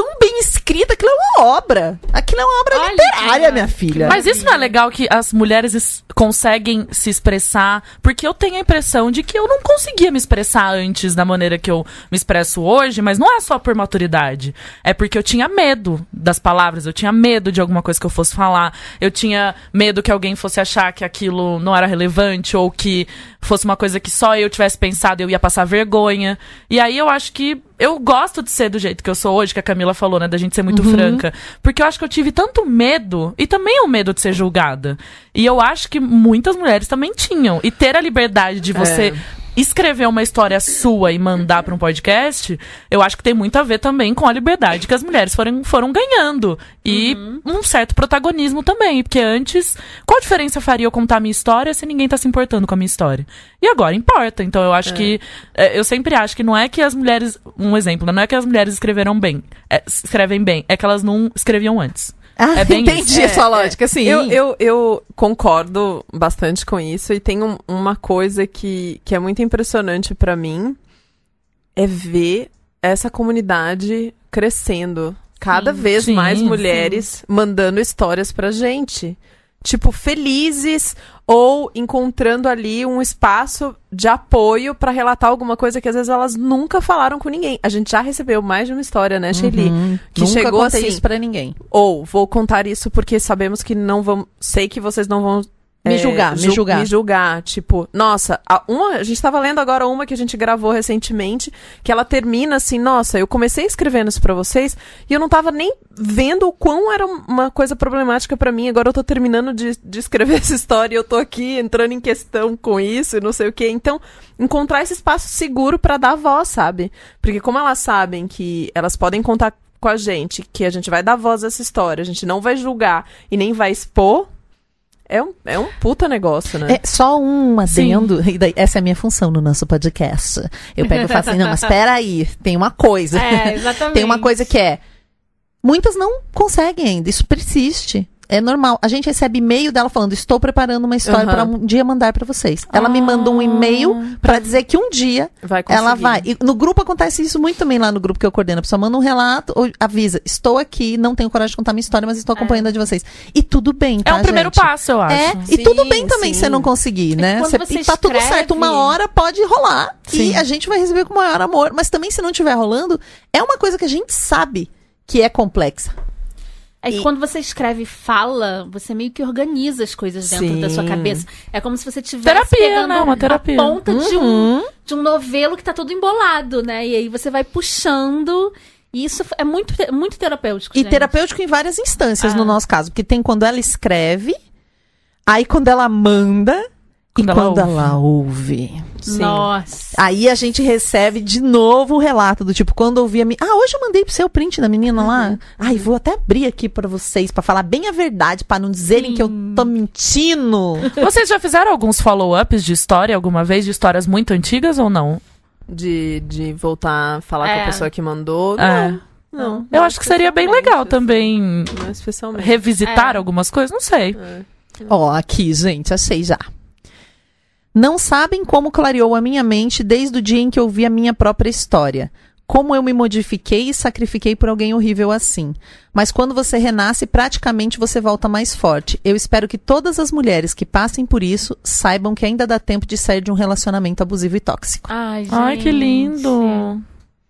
Tão bem escrita, aquilo é uma obra. Aquilo é uma obra Olha, literária, minha filha. Mas isso não é legal que as mulheres es- conseguem se expressar? Porque eu tenho a impressão de que eu não conseguia me expressar antes da maneira que eu me expresso hoje, mas não é só por maturidade. É porque eu tinha medo das palavras, eu tinha medo de alguma coisa que eu fosse falar, eu tinha medo que alguém fosse achar que aquilo não era relevante ou que fosse uma coisa que só eu tivesse pensado e eu ia passar vergonha. E aí eu acho que eu gosto de ser do jeito que eu sou hoje, que a Camila falou, né? Da gente ser muito franca. Porque eu acho que eu tive tanto medo, e também o medo de ser julgada. E eu acho que muitas mulheres também tinham. E ter a liberdade de você escrever uma história sua e mandar para um podcast, eu acho que tem muito a ver também com a liberdade que as mulheres foram, foram ganhando. E um certo protagonismo também. Porque antes, qual diferença faria eu contar a minha história se ninguém tá se importando com a minha história? E agora importa. Então eu acho que. é, eu sempre acho que não é que as mulheres. Um exemplo, né? não é que as mulheres escreveram bem. é, escrevem bem. É que elas não escreviam antes. Ah, É bem entendi isso. a sua lógica, sim. Eu, eu, eu concordo bastante com isso e tem um- uma coisa que, que é muito impressionante pra mim é ver essa comunidade crescendo. Cada Sim. vez Sim, mais sim. mulheres mandando histórias pra gente. Tipo, felizes ou encontrando ali um espaço de apoio pra relatar alguma coisa que às vezes elas nunca falaram com ninguém. A gente já recebeu mais de uma história, né, Shelly? Uhum. que Nunca chegou contei assim, isso pra ninguém. ou vou contar isso porque sabemos que não vão. Sei que vocês não vão. Me é, julgar, me ju- julgar. Me julgar. Tipo, nossa, a, uma, a gente tava lendo agora uma que a gente gravou recentemente, que ela termina assim, nossa, eu comecei escrevendo isso pra vocês e eu não tava nem vendo o quão era uma coisa problemática pra mim. Agora eu tô terminando de, de escrever essa história e eu tô aqui entrando em questão com isso e não sei o quê. Então, encontrar esse espaço seguro pra dar voz, sabe? Porque como elas sabem que elas podem contar com a gente, que a gente vai dar voz a essa história, a gente não vai julgar e nem vai expor, é um, é um puta negócio, né? É só um adendo. e daí, essa é a minha função no nosso podcast. Eu pego e falo assim, não, mas peraí, tem uma coisa. É, exatamente. tem uma coisa que é. Muitas não conseguem ainda, isso persiste. É normal. A gente recebe e-mail dela falando: Estou preparando uma história Aham. para um dia mandar para vocês. Ela me mandou um e-mail para dizer que um dia Vai ela vai. E no grupo acontece isso muito também lá no grupo que eu coordeno. A pessoa manda um relato ou avisa: Estou aqui, não tenho coragem de contar minha história, mas estou acompanhando a de vocês. E tudo bem, É tá? um primeiro gente? passo, eu acho. É, e Sim, tudo bem também sim. você não conseguir, né? quando Você- você e tá tudo certo, uma hora pode rolar. Sim. E a gente vai receber com o maior amor. Mas também, se não estiver rolando, é uma coisa que a gente sabe que é complexa. É que E- quando você escreve fala, você meio que organiza as coisas dentro da sua Sim. cabeça. É como se você tivesse Terapia, pegando né? Uma terapia. a ponta de, Uhum. um, de um novelo que tá todo embolado, né? E aí você vai puxando. E isso é muito, muito terapêutico. E gente. terapêutico em várias instâncias, Ah. no nosso caso. Porque tem quando ela escreve, Aí quando ela manda Quando e ela quando ouve. ela ouve. Nossa. Aí a gente recebe de novo o relato do tipo, quando eu vi a minha. Ah, hoje eu mandei pro seu print da menina lá. Ai, vou até abrir aqui pra vocês, pra falar bem a verdade, pra não dizerem que eu tô mentindo. Vocês já fizeram alguns follow-ups de história alguma vez, de histórias muito antigas ou não? De, de voltar a falar com É. a pessoa que mandou. É. Não. Eu não acho que seria bem legal também assim. Não especialmente. revisitar É. algumas coisas, não sei. É. Ó, aqui, gente, achei já. Não sabem como clareou a minha mente desde o dia em que eu vi a minha própria história. Como eu me modifiquei e sacrifiquei por alguém horrível assim. Mas quando você renasce, praticamente você volta mais forte. Eu espero que todas as mulheres que passem por isso saibam que ainda dá tempo de sair de um relacionamento abusivo e tóxico. Ai, gente. Ai, que lindo.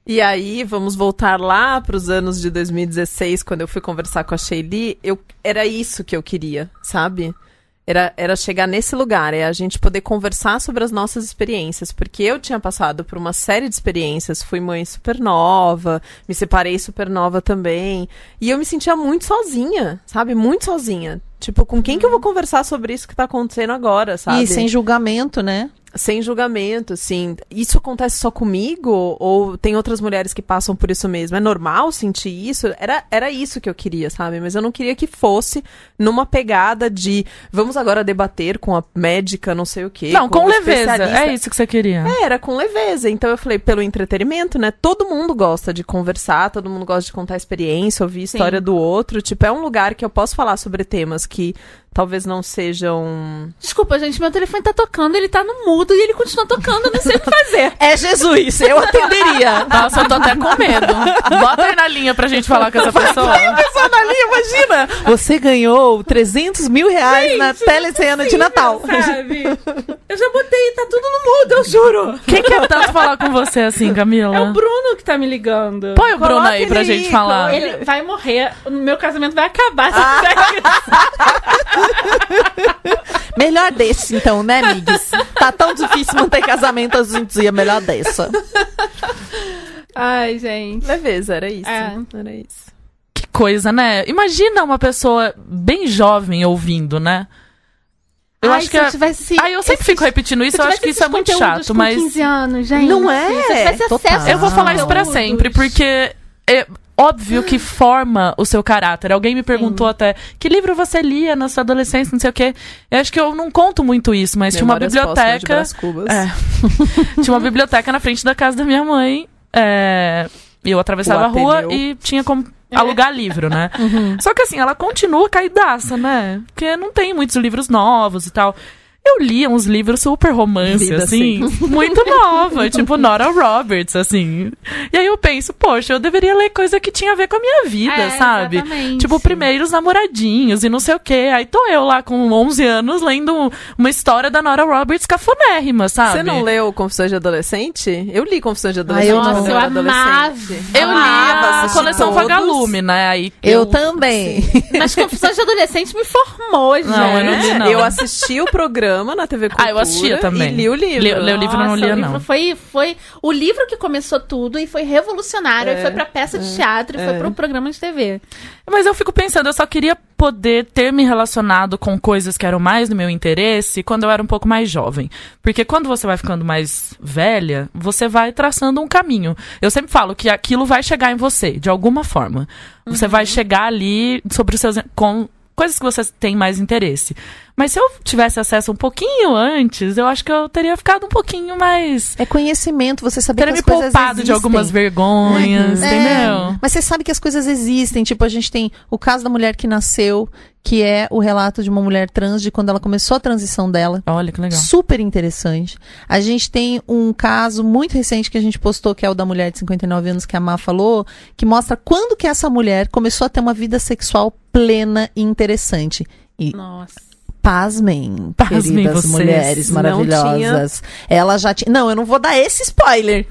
E aí, vamos voltar lá para os anos de 2016, quando eu fui conversar com a Sheili. Eu, era isso que eu queria, sabe? Era, era chegar nesse lugar, é a gente poder conversar sobre as nossas experiências. Porque eu tinha passado por uma série de experiências, fui mãe super nova, me separei super nova também. E eu me sentia muito sozinha, sabe? Muito sozinha. Tipo, com quem que eu vou conversar sobre isso que tá acontecendo agora, sabe? E sem julgamento, né? Sem julgamento, assim. Isso acontece só comigo? Ou tem outras mulheres que passam por isso mesmo? É normal sentir isso? Era, era isso que eu queria, sabe? Mas eu não queria que fosse numa pegada de vamos agora debater com a médica, não sei o quê. Não, com o leveza. É isso que você queria. É, era com leveza. Então eu falei, pelo entretenimento, né? Todo mundo gosta de conversar, todo mundo gosta de contar experiência, ouvir história do outro. Tipo, é um lugar que eu posso falar sobre temas que talvez não sejam. Desculpa, gente, meu telefone tá tocando, ele tá no mudo e ele continua tocando, eu não sei o que fazer. É Jesus, eu atenderia. Nossa, eu tô até com medo. Bota aí na linha pra gente falar com essa pessoa. pessoa na linha, imagina! Você ganhou 300 mil reais na telecena de Natal. Sabe? Eu já botei, tá tudo no mudo, eu juro. Quem quer tanto falar com você assim, Camila? É o Bruno que tá me ligando. Põe o Bruno Coloca aí pra gente aí, falar. Ele vai morrer, o meu casamento vai acabar. Melhor desse, então, né, amigos? Tá tão difícil manter casamento, a gente dizia melhor dessa. Ai, gente. Leveza, era isso. É. Era isso. Que coisa, né? Imagina uma pessoa bem jovem ouvindo, né? Eu Ai, acho se que. eu é- tivesse... Aí eu sempre fico repetindo isso, eu acho tivesse que isso é muito chato, com mas. 15 anos, gente. Não é? Se eu tivesse Total. acesso Eu vou falar isso pra sempre, porque é óbvio que forma o seu caráter. Alguém me perguntou até que livro você lia na sua adolescência, não sei o quê. Eu acho que eu não conto muito isso, mas tinha uma de biblioteca. Brás Cubas. É. tinha uma biblioteca na frente da casa da minha mãe. É, eu atravessava a rua e tinha como alugar livro, né? Só que assim, ela continua caidaça, né? Porque não tem muitos livros novos e tal. Eu lia uns livros super romance, Vida assim, muito nova, tipo Nora Roberts, assim. E aí eu penso, poxa, eu deveria ler coisa que tinha a ver com a minha vida, É, sabe? exatamente. Tipo, primeiros namoradinhos e não sei o quê. Aí tô eu lá com 11 anos lendo uma história da Nora Roberts cafonérrima, sabe? Você não leu Confissões de Adolescente? Eu li Confissões de Adolescente eu quando não. eu amava. Eu li a coleção todos. Vagalume, né? Aí Eu também. Mas Confissões de Adolescente me formou, gente. Não, eu não li, não. Eu assisti o programa na TV Cultura Ah, eu assistia também. e li o livro. Li- li o livro, não Nossa, lia, o livro não. Foi, foi o livro que começou tudo e foi revolucionário. É, aí foi pra peça de teatro e foi é. pro programa de TV. Mas eu fico pensando, eu só queria poder ter me relacionado com coisas que eram mais do meu interesse quando eu era um pouco mais jovem. Porque quando você vai ficando mais velha, você vai traçando um caminho. Eu sempre falo que aquilo vai chegar em você, de alguma forma. Você vai chegar ali sobre os seus. com coisas que você tem mais interesse. Mas se eu tivesse acesso um pouquinho antes, eu acho que eu teria ficado um pouquinho mais. É conhecimento, você saber Teria que me as coisas poupado de existem. algumas vergonhas, É, entendeu? Mas você sabe que as coisas existem. Tipo, a gente tem o caso da mulher que nasceu, que é o relato de uma mulher trans de quando ela começou a transição dela. Olha que legal. Super interessante. A gente tem um caso muito recente que a gente postou, que é o da mulher de 59 anos que a Má falou, que mostra quando que essa mulher começou a ter uma vida sexual plena e interessante. E Nossa. Pasmem, Pasmem queridas vocês. mulheres maravilhosas. Ela já tinha. Não, eu não vou dar esse spoiler.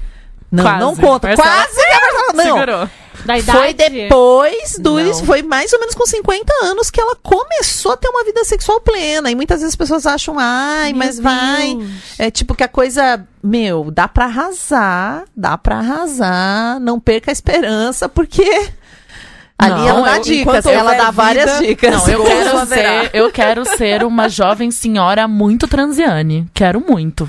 Não, Quase. não conta. Marcela- Quase que a Marcela- Não. Segurou. Da idade? Foi depois do. Não. Isso foi mais ou menos com 50 anos que ela começou a ter uma vida sexual plena. E muitas vezes as pessoas acham, ai, Meu mas vai. Deus. É tipo que a coisa. Meu, dá pra arrasar. Dá pra arrasar. Não perca a esperança, porque. Ali Não, ela dá eu- dicas, ela dá várias vida- dicas. Não, eu quero ser, eu quero ser uma jovem senhora muito transiane. Quero muito.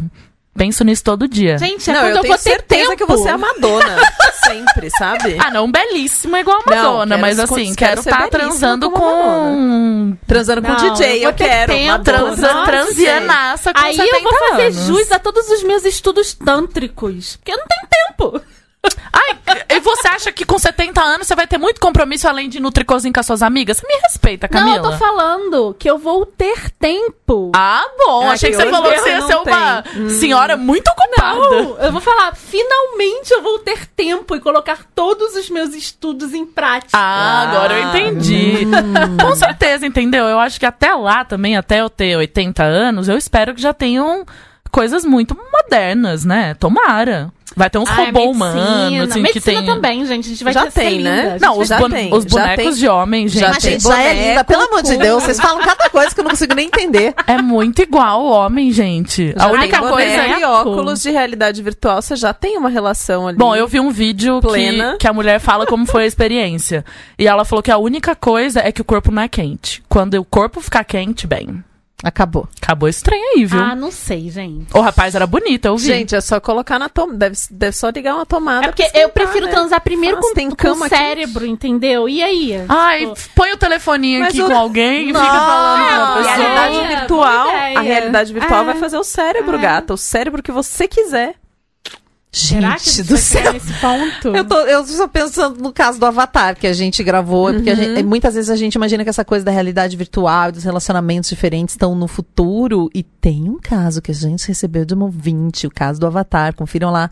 Penso nisso todo dia. Gente, é não, quando eu eu, tenho vou ter certeza tempo. que eu vou ser a Madonna. sempre, sabe? Ah, não belíssima igual a Não, Madonna, quero mas assim, quero estar belíssima transando com Transando com Não, DJ, eu eu, quero. tempo. Transa, transianaça com Aí 70 eu vou fazer anos. jus a todos os meus estudos tântricos. Porque eu não tenho tempo. Ai, e você acha que com 70 anos você vai ter muito compromisso além de nutricozinho com as suas amigas? Me respeita, Camila. Não, eu tô falando que eu vou ter tempo. Ah, bom. Ah, achei que que você falou que você ia ser uma tem. senhora muito ocupada. Não, eu vou falar, finalmente eu vou ter tempo e colocar todos os meus estudos em prática. Ah, agora eu entendi. Com certeza, entendeu? Eu acho que até lá também, até eu ter 80 anos, eu espero que já tenham coisas muito modernas, né? Tomara. Vai ter uns Ah, é robôs humanos, assim, que tem... também, gente. A gente vai Já tem, né? Não, já tem, os bonecos de homem, gente. Já tem gente, já é linda, pelo amor de. Deus. Vocês falam cada coisa que eu não consigo nem entender. É muito igual ao homem, gente. Já a única tem coisa é... e óculos de realidade virtual, você já tem uma relação ali. Bom, eu vi um vídeo que, Plena. que a mulher fala como foi a experiência. E ela falou que a única coisa é que o corpo não é quente. Quando o corpo ficar quente, bem, Acabou. acabou esse trem aí, viu? Ah, não sei, gente. O rapaz era bonito, eu vi. Gente, é só colocar na tomada. Deve, deve só ligar uma tomada. É porque pra eu esquentar, prefiro né? transar primeiro Nossa, com, tem com o aqui. cérebro, entendeu? E aí? Ai, Tipo, põe o telefoninho Mas aqui o- com alguém e fica falando com a realidade virtual, a realidade virtual É. vai fazer o cérebro, É. gata. O cérebro que você quiser. Será que Gente a gente do céu. nesse ponto? Eu tô, eu tô pensando no caso do Avatar que a gente gravou, porque a gente- muitas vezes a gente imagina que essa coisa da realidade virtual e dos relacionamentos diferentes estão no futuro. E tem um caso que a gente recebeu de uma ouvinte, o caso do Avatar, confiram lá.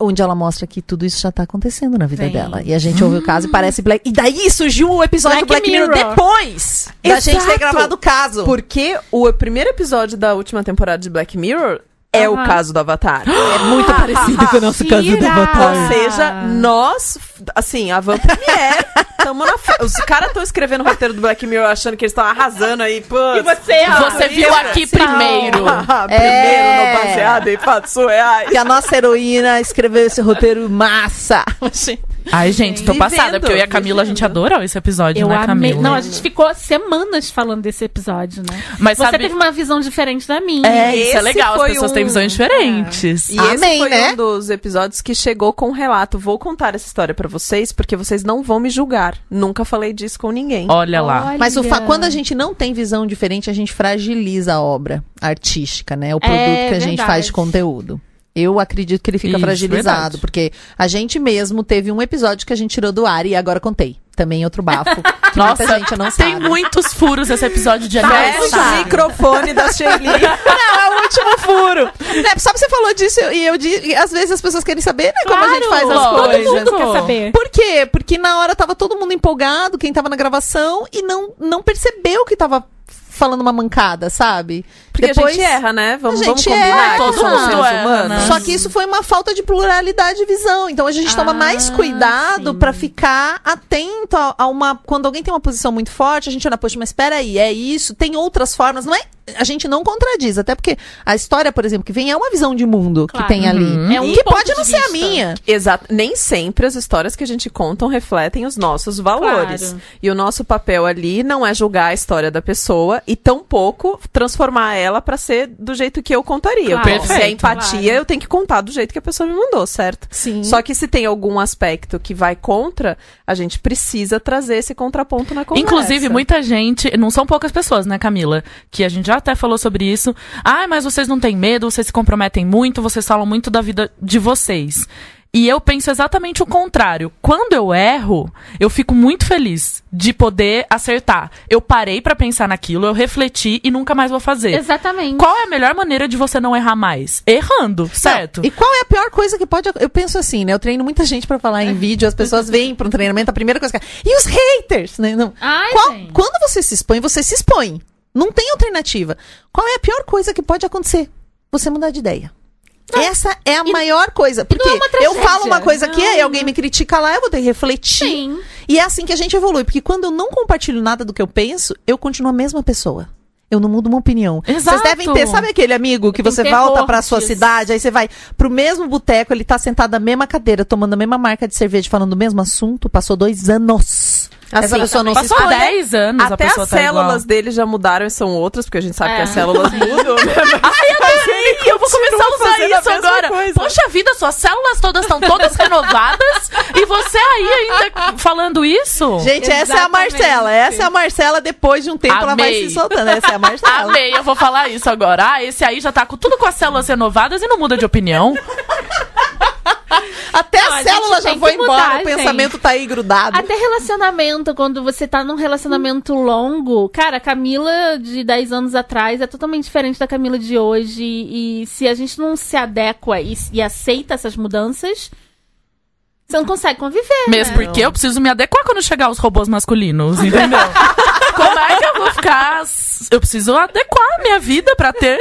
Onde ela mostra que tudo isso já tá acontecendo na vida Sim. dela. E a gente ouve o caso e parece Black. E daí surgiu o episódio Black do Black Mirror, Mirror. depois da gente ter Exato. gravado o caso. Porque o primeiro episódio da última temporada de Black Mirror é o caso do Avatar. É muito parecido com o nosso caso do Mentira! Avatar. Ou seja, nós, assim, a Van Premiere, tamo na fe... Os caras estão escrevendo o roteiro do Black Mirror achando que eles estão arrasando aí. Putz, E você, ó, Você viu aqui primeiro. primeiro É. no baseado em fatos surreais. Que a nossa heroína escreveu esse roteiro massa. Ai, gente, tô Vivendo, passada, porque eu e a Camila, a gente vivendo. adorou esse episódio, Eu né, amei. Camila? Não, a gente ficou semanas falando desse episódio, né? Mas Você sabe... teve uma visão diferente da minha. É, isso é Esse legal, as pessoas têm um- visões diferentes. E Amém, esse foi né? um dos episódios que chegou com um relato. Vou contar essa história pra vocês, porque vocês não vão me julgar. Nunca falei disso com ninguém. Olha lá. Mas o fa- Olha. quando a gente não tem visão diferente, a gente fragiliza a obra artística, né? O produto É que a gente verdade. faz de conteúdo. Eu acredito que ele fica Isso, fragilizado, verdade. porque a gente mesmo teve um episódio que a gente tirou do ar e agora contei. Também outro bafo. Que Nossa, muita gente não tem sabe. muitos furos esse episódio de Fecha aniversário. o microfone da Shelly. Não, é o último furo. É, só que você falou disso e eu disse, às vezes as pessoas querem saber, né, como a gente faz as Claro, Todo coisas. mundo quer saber. Por quê? Porque na hora tava todo mundo empolgado, quem tava na gravação, e não, não percebeu que tava falando uma mancada, sabe? Porque a gente erra, né? Vamos, A vamos gente combinar erra, que todo somos seres humanos. Só que isso foi uma falta de pluralidade de visão. Então a gente toma Ah, mais cuidado pra ficar atento a, a uma. Quando alguém tem uma posição muito forte, a gente olha, poxa, mas peraí, é isso, tem outras formas. Não é. A gente não contradiz, até porque a história, por exemplo, que vem é uma visão de mundo Claro. que tem ali. Uhum. É um que pode de não ser a minha. Exato. Nem sempre as histórias que a gente conta refletem os nossos valores. Claro. E o nosso papel ali não é julgar a história da pessoa e tampouco transformar ela pra ser do jeito que eu contaria. Claro. Porque se é empatia, Claro. eu tenho que contar do jeito que a pessoa me mandou, certo? Sim. Só que se tem algum aspecto que vai contra, a gente precisa trazer esse contraponto na conversa. Inclusive, muita gente, não são poucas pessoas, né, Camila? Que a gente já até falou sobre isso. Ai, mas vocês não têm medo, vocês se comprometem muito, vocês falam muito da vida de vocês. E eu penso exatamente o contrário. Quando eu erro, eu fico muito feliz de poder acertar. Eu parei pra pensar naquilo, eu refleti e nunca mais vou fazer. Exatamente. Qual é a melhor maneira de você não errar mais? Errando, certo? Não, E qual é a pior coisa que pode. Eu penso assim, né? Eu treino muita gente pra falar em vídeo, as pessoas vêm pra um treinamento, a primeira coisa que. E os haters, né? Não. Ai, Qual- quando você se expõe, você se expõe. Não tem alternativa. Qual é a pior coisa que pode acontecer? Você mudar de ideia. Essa é a maior coisa. Porque não é eu falo uma coisa aqui, Não. aí alguém me critica lá, eu vou ter que refletir. Sim. E é assim que a gente evolui. Porque quando eu não compartilho nada do que eu penso, eu continuo a mesma pessoa. Eu não mudo uma opinião. Exato. Vocês devem ter, sabe aquele amigo que Eu você volta pra sua cidade, aí você vai pro mesmo boteco, ele tá sentado na mesma cadeira, tomando a mesma marca de cerveja, falando o mesmo assunto, passou dois anos. Essa Assim, pessoa não se Passou escolhe. 10 anos a Até pessoa as tá igual. células dele já mudaram e são outras, porque a gente sabe É. que as células mudam. né? Ai, adorei! Eu vou começar a usar a isso mesma agora. coisa. Poxa vida, suas células todas estão todas renovadas e você aí ainda falando isso? Gente, essa é a Exatamente. Marcela. Essa é a Marcela, depois de um tempo ela vai Amei. se soltando. Essa é a Marcela. Amei, eu vou falar isso agora. Ah, esse aí já tá com tudo com as células renovadas e não muda de opinião. Até a célula já foi embora, mudar, o pensamento tá aí grudado. Até relacionamento, quando você tá num relacionamento longo. Cara, a Camila de 10 anos atrás é totalmente diferente da Camila de hoje. E se a gente não se adequa e, e aceita essas mudanças, você não consegue conviver. Mesmo né? porque eu preciso me adequar quando chegar os robôs masculinos, entendeu? Como é que eu vou ficar. Eu preciso adequar a minha vida pra ter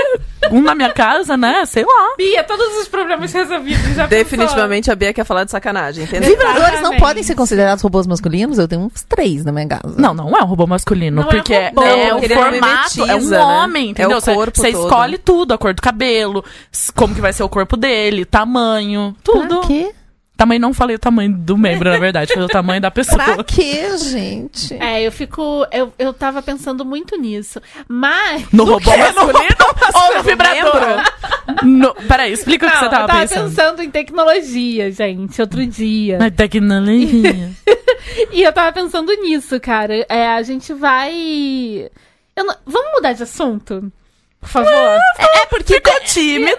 um na minha casa, né? Sei lá. Bia, todos os problemas resolvidos. Já Definitivamente a Bia quer falar de sacanagem, entendeu? Vibradores não podem ser considerados robôs masculinos? Eu tenho uns três na minha casa. Não, não é um robô masculino, Não é porque é, robô, é o porque ele formato, é um né? homem, entendeu? É o Você- corpo Você todo. escolhe tudo, a cor do cabelo, como que vai ser o corpo dele, tamanho, tudo. Pra quê? Tamanho não falei o tamanho do membro, na verdade, falei o tamanho da pessoa. Pra quê, gente? É, eu fico. Eu, eu tava pensando muito nisso. Mas. No robô masculino ou no vibrador? No, peraí, explica o que Não, você tava, eu tava pensando. pensando em tecnologia, gente, outro dia. Na tecnologia. E eu tava pensando nisso, cara. É, a gente vai. Eu não- Vamos mudar de assunto? Por favor? É porque Ficou tímida.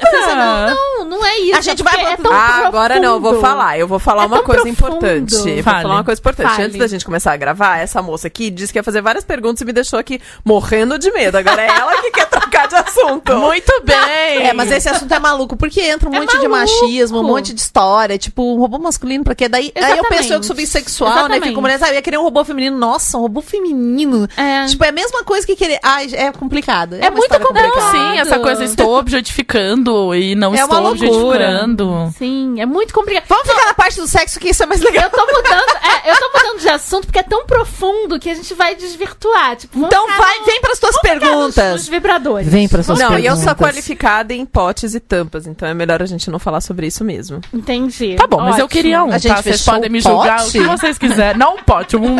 Não, não é isso. A gente é porque vai é Ah, agora não, eu vou falar. Eu vou falar É uma coisa profundo. importante. Vou falar uma coisa importante. Fale. Antes da gente começar a gravar, essa moça aqui disse que ia fazer várias perguntas e me deixou aqui morrendo de medo. Agora é ela que quer trocar de assunto. Muito bem. É, mas esse assunto é maluco, porque entra um É monte de machismo, um monte de história, tipo, um robô masculino, porque daí aí eu penso eu que sou bissexual, né? Exatamente. Fico mulher, sabe, eu ia querer um robô feminino. Nossa, um robô feminino. É. Tipo, é a mesma coisa que querer. Ai, é complicado. É muito complicado. Não, sim, essa coisa estou objetificando e não É uma estou loucura. objetificando. Sim, é muito complicado. Vamos ficar na parte do sexo que isso é mais legal. Eu tô mudando, é, eu tô mudando de assunto porque é tão profundo que a gente vai desvirtuar. Tipo, Então vai, no- vem pras tuas vamos ficar nos- perguntas. Nos vibradores. Vem pras suas Não, e eu perguntas. sou qualificada em potes e tampas, então é melhor a gente não falar sobre isso mesmo. Entendi. Tá bom, mas eu Ótimo. queria um, A gente tá? Vocês podem me julgar pote? o que vocês quiserem. Não um pote, um...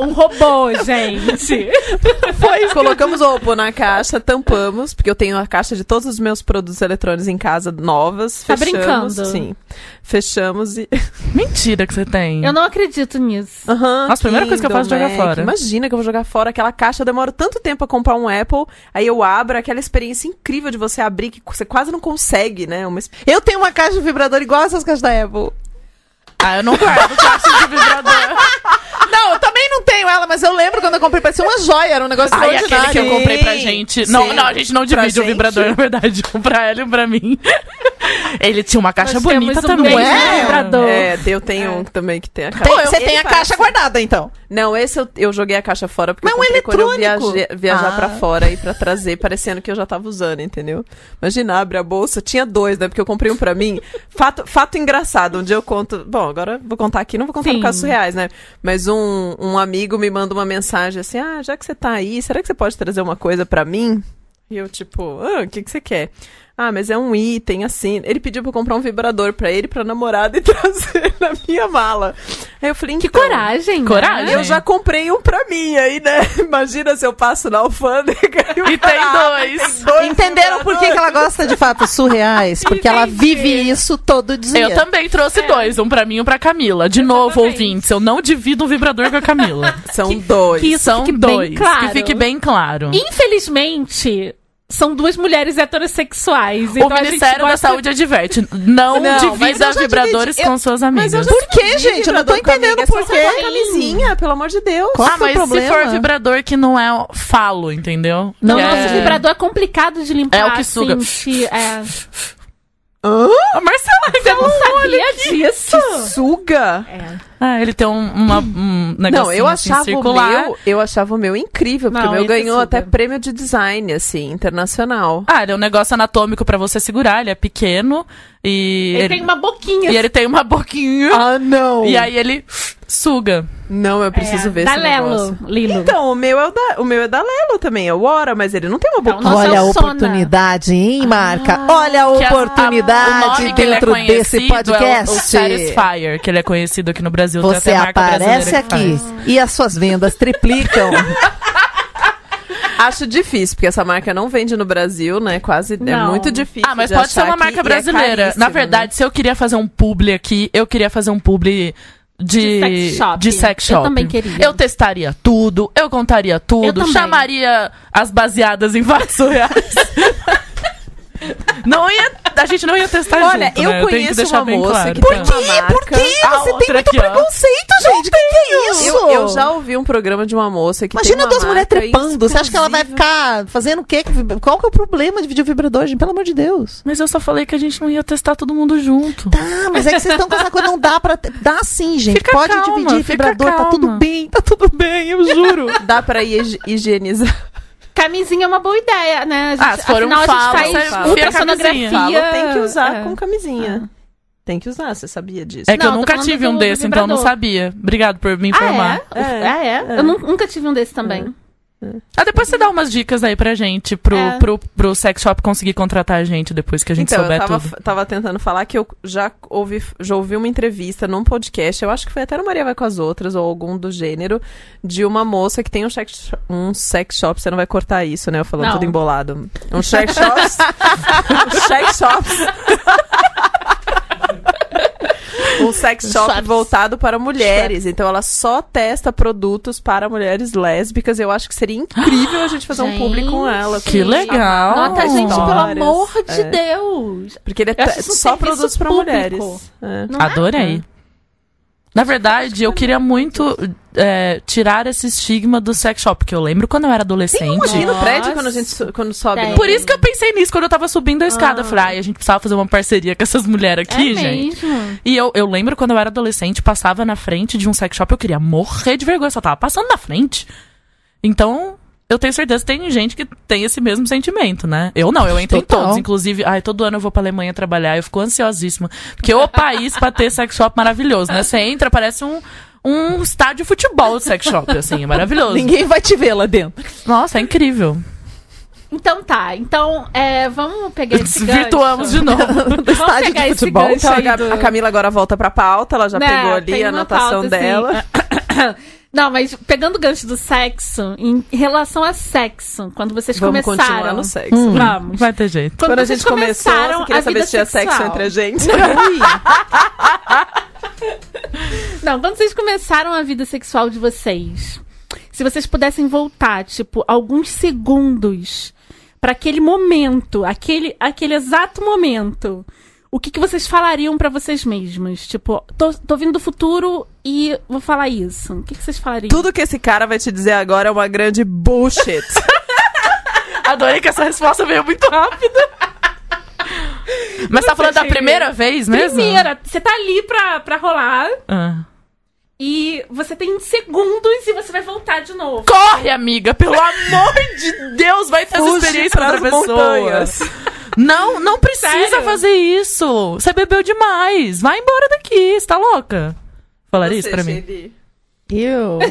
Um robô, gente. Foi, colocamos o robô na caixa, tampamos, porque eu tenho a caixa de todos os meus produtos eletrônicos em casa novas. Tá fechamos, brincando? Sim. Fechamos e. Mentira que você tem. Eu não acredito nisso. Aham, Nossa, a primeira coisa que eu faço é jogar fora. Imagina que eu vou jogar fora aquela caixa. Eu demoro tanto tempo a comprar um Apple, aí eu abro aquela experiência incrível de você abrir que você quase não consegue, né? Uma... Eu tenho uma caixa de vibrador igual essas caixas da Apple. Ah, eu não guardo caixa de vibrador. Não, eu também não tenho ela, mas eu lembro quando eu comprei, parecia uma joia, era um negócio Ai, aquele que eu comprei pra gente. Não, sim. não, a gente não Pra divide o gente. vibrador, na verdade. Um pra ela e um pra mim. Ele tinha uma caixa Nós bonita um também. é? vibrador. É, eu tenho um também que tem a caixa. Tem- você ele tem a parece- caixa guardada, então. Não, esse eu, eu joguei a caixa fora porque Mas eu um comprei quando eu eletrônico. viaje- viajar Ah. pra fora e pra trazer, parecendo que eu já tava usando, entendeu? Imagina, abre a bolsa, tinha dois, né? Porque eu comprei um pra mim. Fato, fato engraçado, um dia eu conto. Bom, agora vou contar aqui, não vou contar Sim. no casos reais, né? Mas um, um amigo me manda uma mensagem assim: ah, já que você tá aí, será que você pode trazer uma coisa pra mim? E eu, tipo, ah, o que, que você quer? Ah, mas é um item, assim. Ele pediu pra eu comprar um vibrador pra ele, pra namorada e trazer na minha mala. Aí eu falei, Que então, coragem. né? Coragem. eu já comprei um pra mim aí, né? Imagina se eu passo na alfândega e, o E tem dois. tem dois Entenderam por que, que ela gosta de fatos surreais? Porque ela vive isso todo dia. Eu também trouxe dois, um pra mim e um pra Camila. De novo, ouvintes, eu não divido um vibrador com a Camila. São dois. que São dois. claro. Que fique bem claro. Infelizmente, são duas mulheres heterossexuais. o então Ministério da Saúde adverte. Não, Não, mas divida vibradores dividi. com suas Mas eu amigas. já Por quê, dividi gente? Eu não tô entendendo é por você quê. a camisinha, pelo amor de Deus. Qual ah, que é o mas se problema? for vibrador que não é falo, entendeu? Não, Que nosso é... vibrador é complicado de limpar. É o que suga. assim, é. A Marcela Você não sabia disso? Suga? É. Ah, ele tem um, uma, um negocinho Não, eu assim, achava o circular. meu, eu achava o meu incrível, porque Não, o meu ganhou até super. prêmio de design, assim, internacional. Ah, ele é um negócio anatômico pra você segurar, ele é pequeno e Ele, tem uma boquinha. e ele tem uma boquinha Ah, não! e aí ele suga. Não, eu preciso É, ver da esse Lelo, negócio. Lilo. Então, o meu, é o, da, o meu é da Lelo também, é o Ora, mas ele não tem uma Então, boquinha. Nossa, Olha é a oportunidade, hein, Marca? Olha a a- a- o oportunidade que ele é dentro desse conhecido podcast. É o, o Satisfyer, que ele é conhecido aqui no Brasil. Você aparece aqui e as suas vendas triplicam. Acho difícil, porque essa marca não vende no Brasil, né? Quase, é Não. muito difícil Ah, mas de pode ser uma marca é brasileira. caríssimo, Na verdade, se eu queria fazer um publi aqui, eu queria fazer um publi de, De sex shop. de sex Eu shop. também queria. Eu testaria tudo, eu contaria tudo, Eu chamaria as baseadas em fatos surreais. não ia, a gente não ia testar Olha, junto, eu né? conheço deixar uma moça claro. que Por tem quê? uma marca. Por que A você tem muito aqui, ó. preconceito, gente? O que, que é isso? Eu, eu já ouvi um programa de uma moça que Imagina duas mulheres trepando. Você acha que ela vai ficar fazendo o quê? Qual que é o problema de vídeo vibrador, gente? Pelo amor de Deus. Mas eu só falei que a gente não ia testar todo mundo junto. Tá, mas é que vocês estão com essa coisa, não dá pra. Dá sim, gente. Fica Pode calma, dividir vibrador, tá calma. tudo bem, tá tudo bem, eu juro. Dá pra higi- higienizar. Camisinha é uma boa ideia, né? A gente, Ah, se for um afinal, falo, a gente faz ultrassonografia. tem que usar É. com camisinha. Tem que usar, você sabia disso? É que Não, eu nunca tive um desse, então eu não sabia. Obrigado por me Ah, informar. é? Ah, é? Eu nu- nunca tive um desse também. Ah, depois você dá umas dicas aí pra gente, pro, É. pro, pro sex shop conseguir contratar a gente depois que a gente então, souber eu tava, tudo. tava tentando falar que eu já ouvi, já ouvi uma entrevista num podcast, eu acho que foi até no Maria Vai com as Outras, ou algum do gênero, de uma moça que tem um sex, um sex shop, você não vai cortar isso, né? Eu falando Não. tudo embolado. Um sex shop. um sex shop. Um sex shop Shops. voltado para mulheres. Então ela só testa produtos para mulheres lésbicas. Eu acho que seria incrível a gente fazer um público com ela. Que com- legal. Nota, gente, pelo amor de É. Deus. Porque ele é só produtos para mulheres. É. Não é? Adorei. Na verdade, eu queria muito é, tirar esse estigma do sex shop, porque eu lembro quando eu era adolescente. Aqui no prédio, quando a gente su- quando sobe Tem. no... Por isso que eu pensei nisso quando eu tava subindo a escada. Ah. Eu falei, ai, a gente precisava fazer uma parceria com essas mulheres aqui, é gente. mesmo. E eu, eu lembro quando eu era adolescente, passava na frente de um sex shop, eu queria morrer de vergonha, só tava passando na frente. Então, eu tenho certeza que tem gente que tem esse mesmo sentimento, né? Eu não, eu entro Total. em todos. Inclusive, ai, todo ano eu vou pra Alemanha trabalhar, eu fico ansiosíssima. Porque o país pra ter sex shop maravilhoso, né? Você entra, parece um, um estádio de futebol de sex shop, assim, é maravilhoso. Ninguém vai te ver lá dentro. Nossa, é incrível. Então tá, então é, vamos pegar esse Desvirtuamos de novo. Vamos estádio de pegar esse futebol. Então, a, do- a Camila agora volta pra pauta, ela já Né, pegou ali a anotação pauta, assim. Não, mas pegando o gancho do sexo, em relação a sexo, quando vocês Vamos começaram. continuar no sexo. Hum. Vamos. Vai ter jeito. Quando, Quando a vocês gente começou, começaram você queria a saber vida se tinha sexo sexual. entre a gente. Não, quando vocês começaram a vida sexual de vocês, se vocês pudessem voltar, tipo, alguns segundos pra aquele momento, aquele, aquele exato momento, o que, que vocês falariam pra vocês mesmos? Tipo, tô, tô vindo do futuro e vou falar isso. O que, que vocês falariam? Tudo que esse cara vai te dizer agora é uma grande bullshit. Adorei que essa resposta veio muito rápida. Mas tá falando da primeira vez mesmo? Primeira, você tá ali pra, pra rolar Ah. e você tem segundos e você vai voltar de novo. Corre, amiga, pelo amor de Deus, vai Fuge experiência pras pessoa. montanhas. Não, não precisa Sério? fazer isso. Você bebeu demais. Vai embora daqui, você tá louca? Falaria isso pra mim? Eu.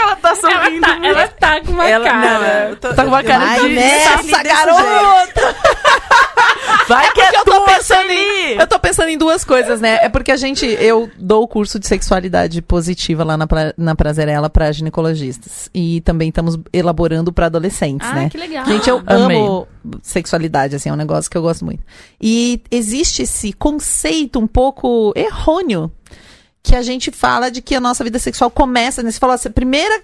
Ela tá Ela sorrindo. tá, ela tá com uma Ela, cara. não, eu tô- Tá com uma cara Vai de... desse garota! Vai que é eu tô pensando Sueli. Eu tô pensando em duas coisas, né? É porque a gente, eu dou o curso de sexualidade positiva lá na, pra, na Prazerela pra ginecologistas. E também estamos elaborando pra adolescentes, Ah, né? que legal. Gente, eu Amei. amo sexualidade, assim, é um negócio que eu gosto muito. E existe esse conceito um pouco errôneo que a gente fala de que a nossa vida sexual começa, né? Você falou assim, primeira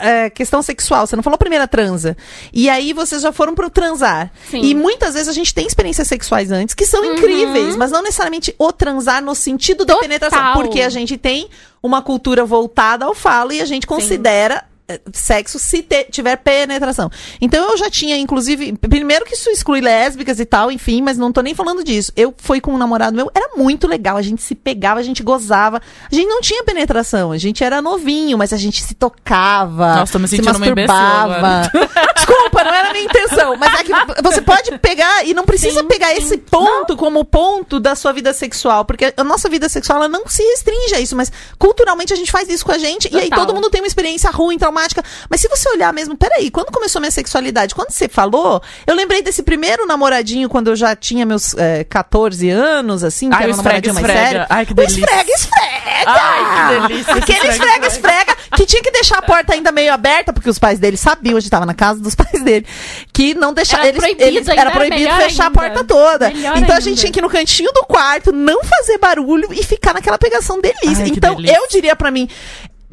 é, questão sexual, você não falou primeira transa. E aí vocês já foram pro transar. Sim. E muitas vezes a gente tem experiências sexuais antes que são Uhum. incríveis, mas não necessariamente o transar no sentido da Total. penetração. Porque a gente tem uma cultura voltada ao falo e a gente considera eh, sexo se te- tiver penetração. Então eu já tinha, inclusive, primeiro que isso exclui lésbicas e tal, enfim, mas não tô nem falando disso. Eu fui com um namorado meu, era muito legal, a gente se pegava, a gente gozava. A gente não tinha penetração, a gente era novinho, mas a gente se tocava, Nossa, me se masturbava. Desculpa, não era a minha intenção, mas é que você pode pegar e não precisa Sim, pegar sim. esse ponto como ponto da sua vida sexual, porque a nossa vida sexual ela não se restringe a isso, mas culturalmente a gente faz isso com a gente e aí Total. todo mundo tem uma experiência ruim, traumática. Mas se você olhar mesmo, peraí, quando começou minha sexualidade? Quando você falou, eu lembrei desse primeiro namoradinho quando eu já tinha meus eh, 14 anos, assim, que Ai, era o um namoradinho mais esfrega. sério. Ai, que O delícia. esfrega, esfrega! Ai, que delícia, Aquele esfrega, esfrega, esfrega, que tinha que deixar a porta ainda meio aberta, porque os pais dele sabiam, a gente tava na casa dos pais dele, que não deixava. Era Eles, proibido, eles- era proibido fechar ainda. a porta toda. Melhor então a ainda. gente tinha que ir no cantinho do quarto, não fazer barulho e ficar naquela pegação delícia. Ai, então delícia. eu diria pra mim.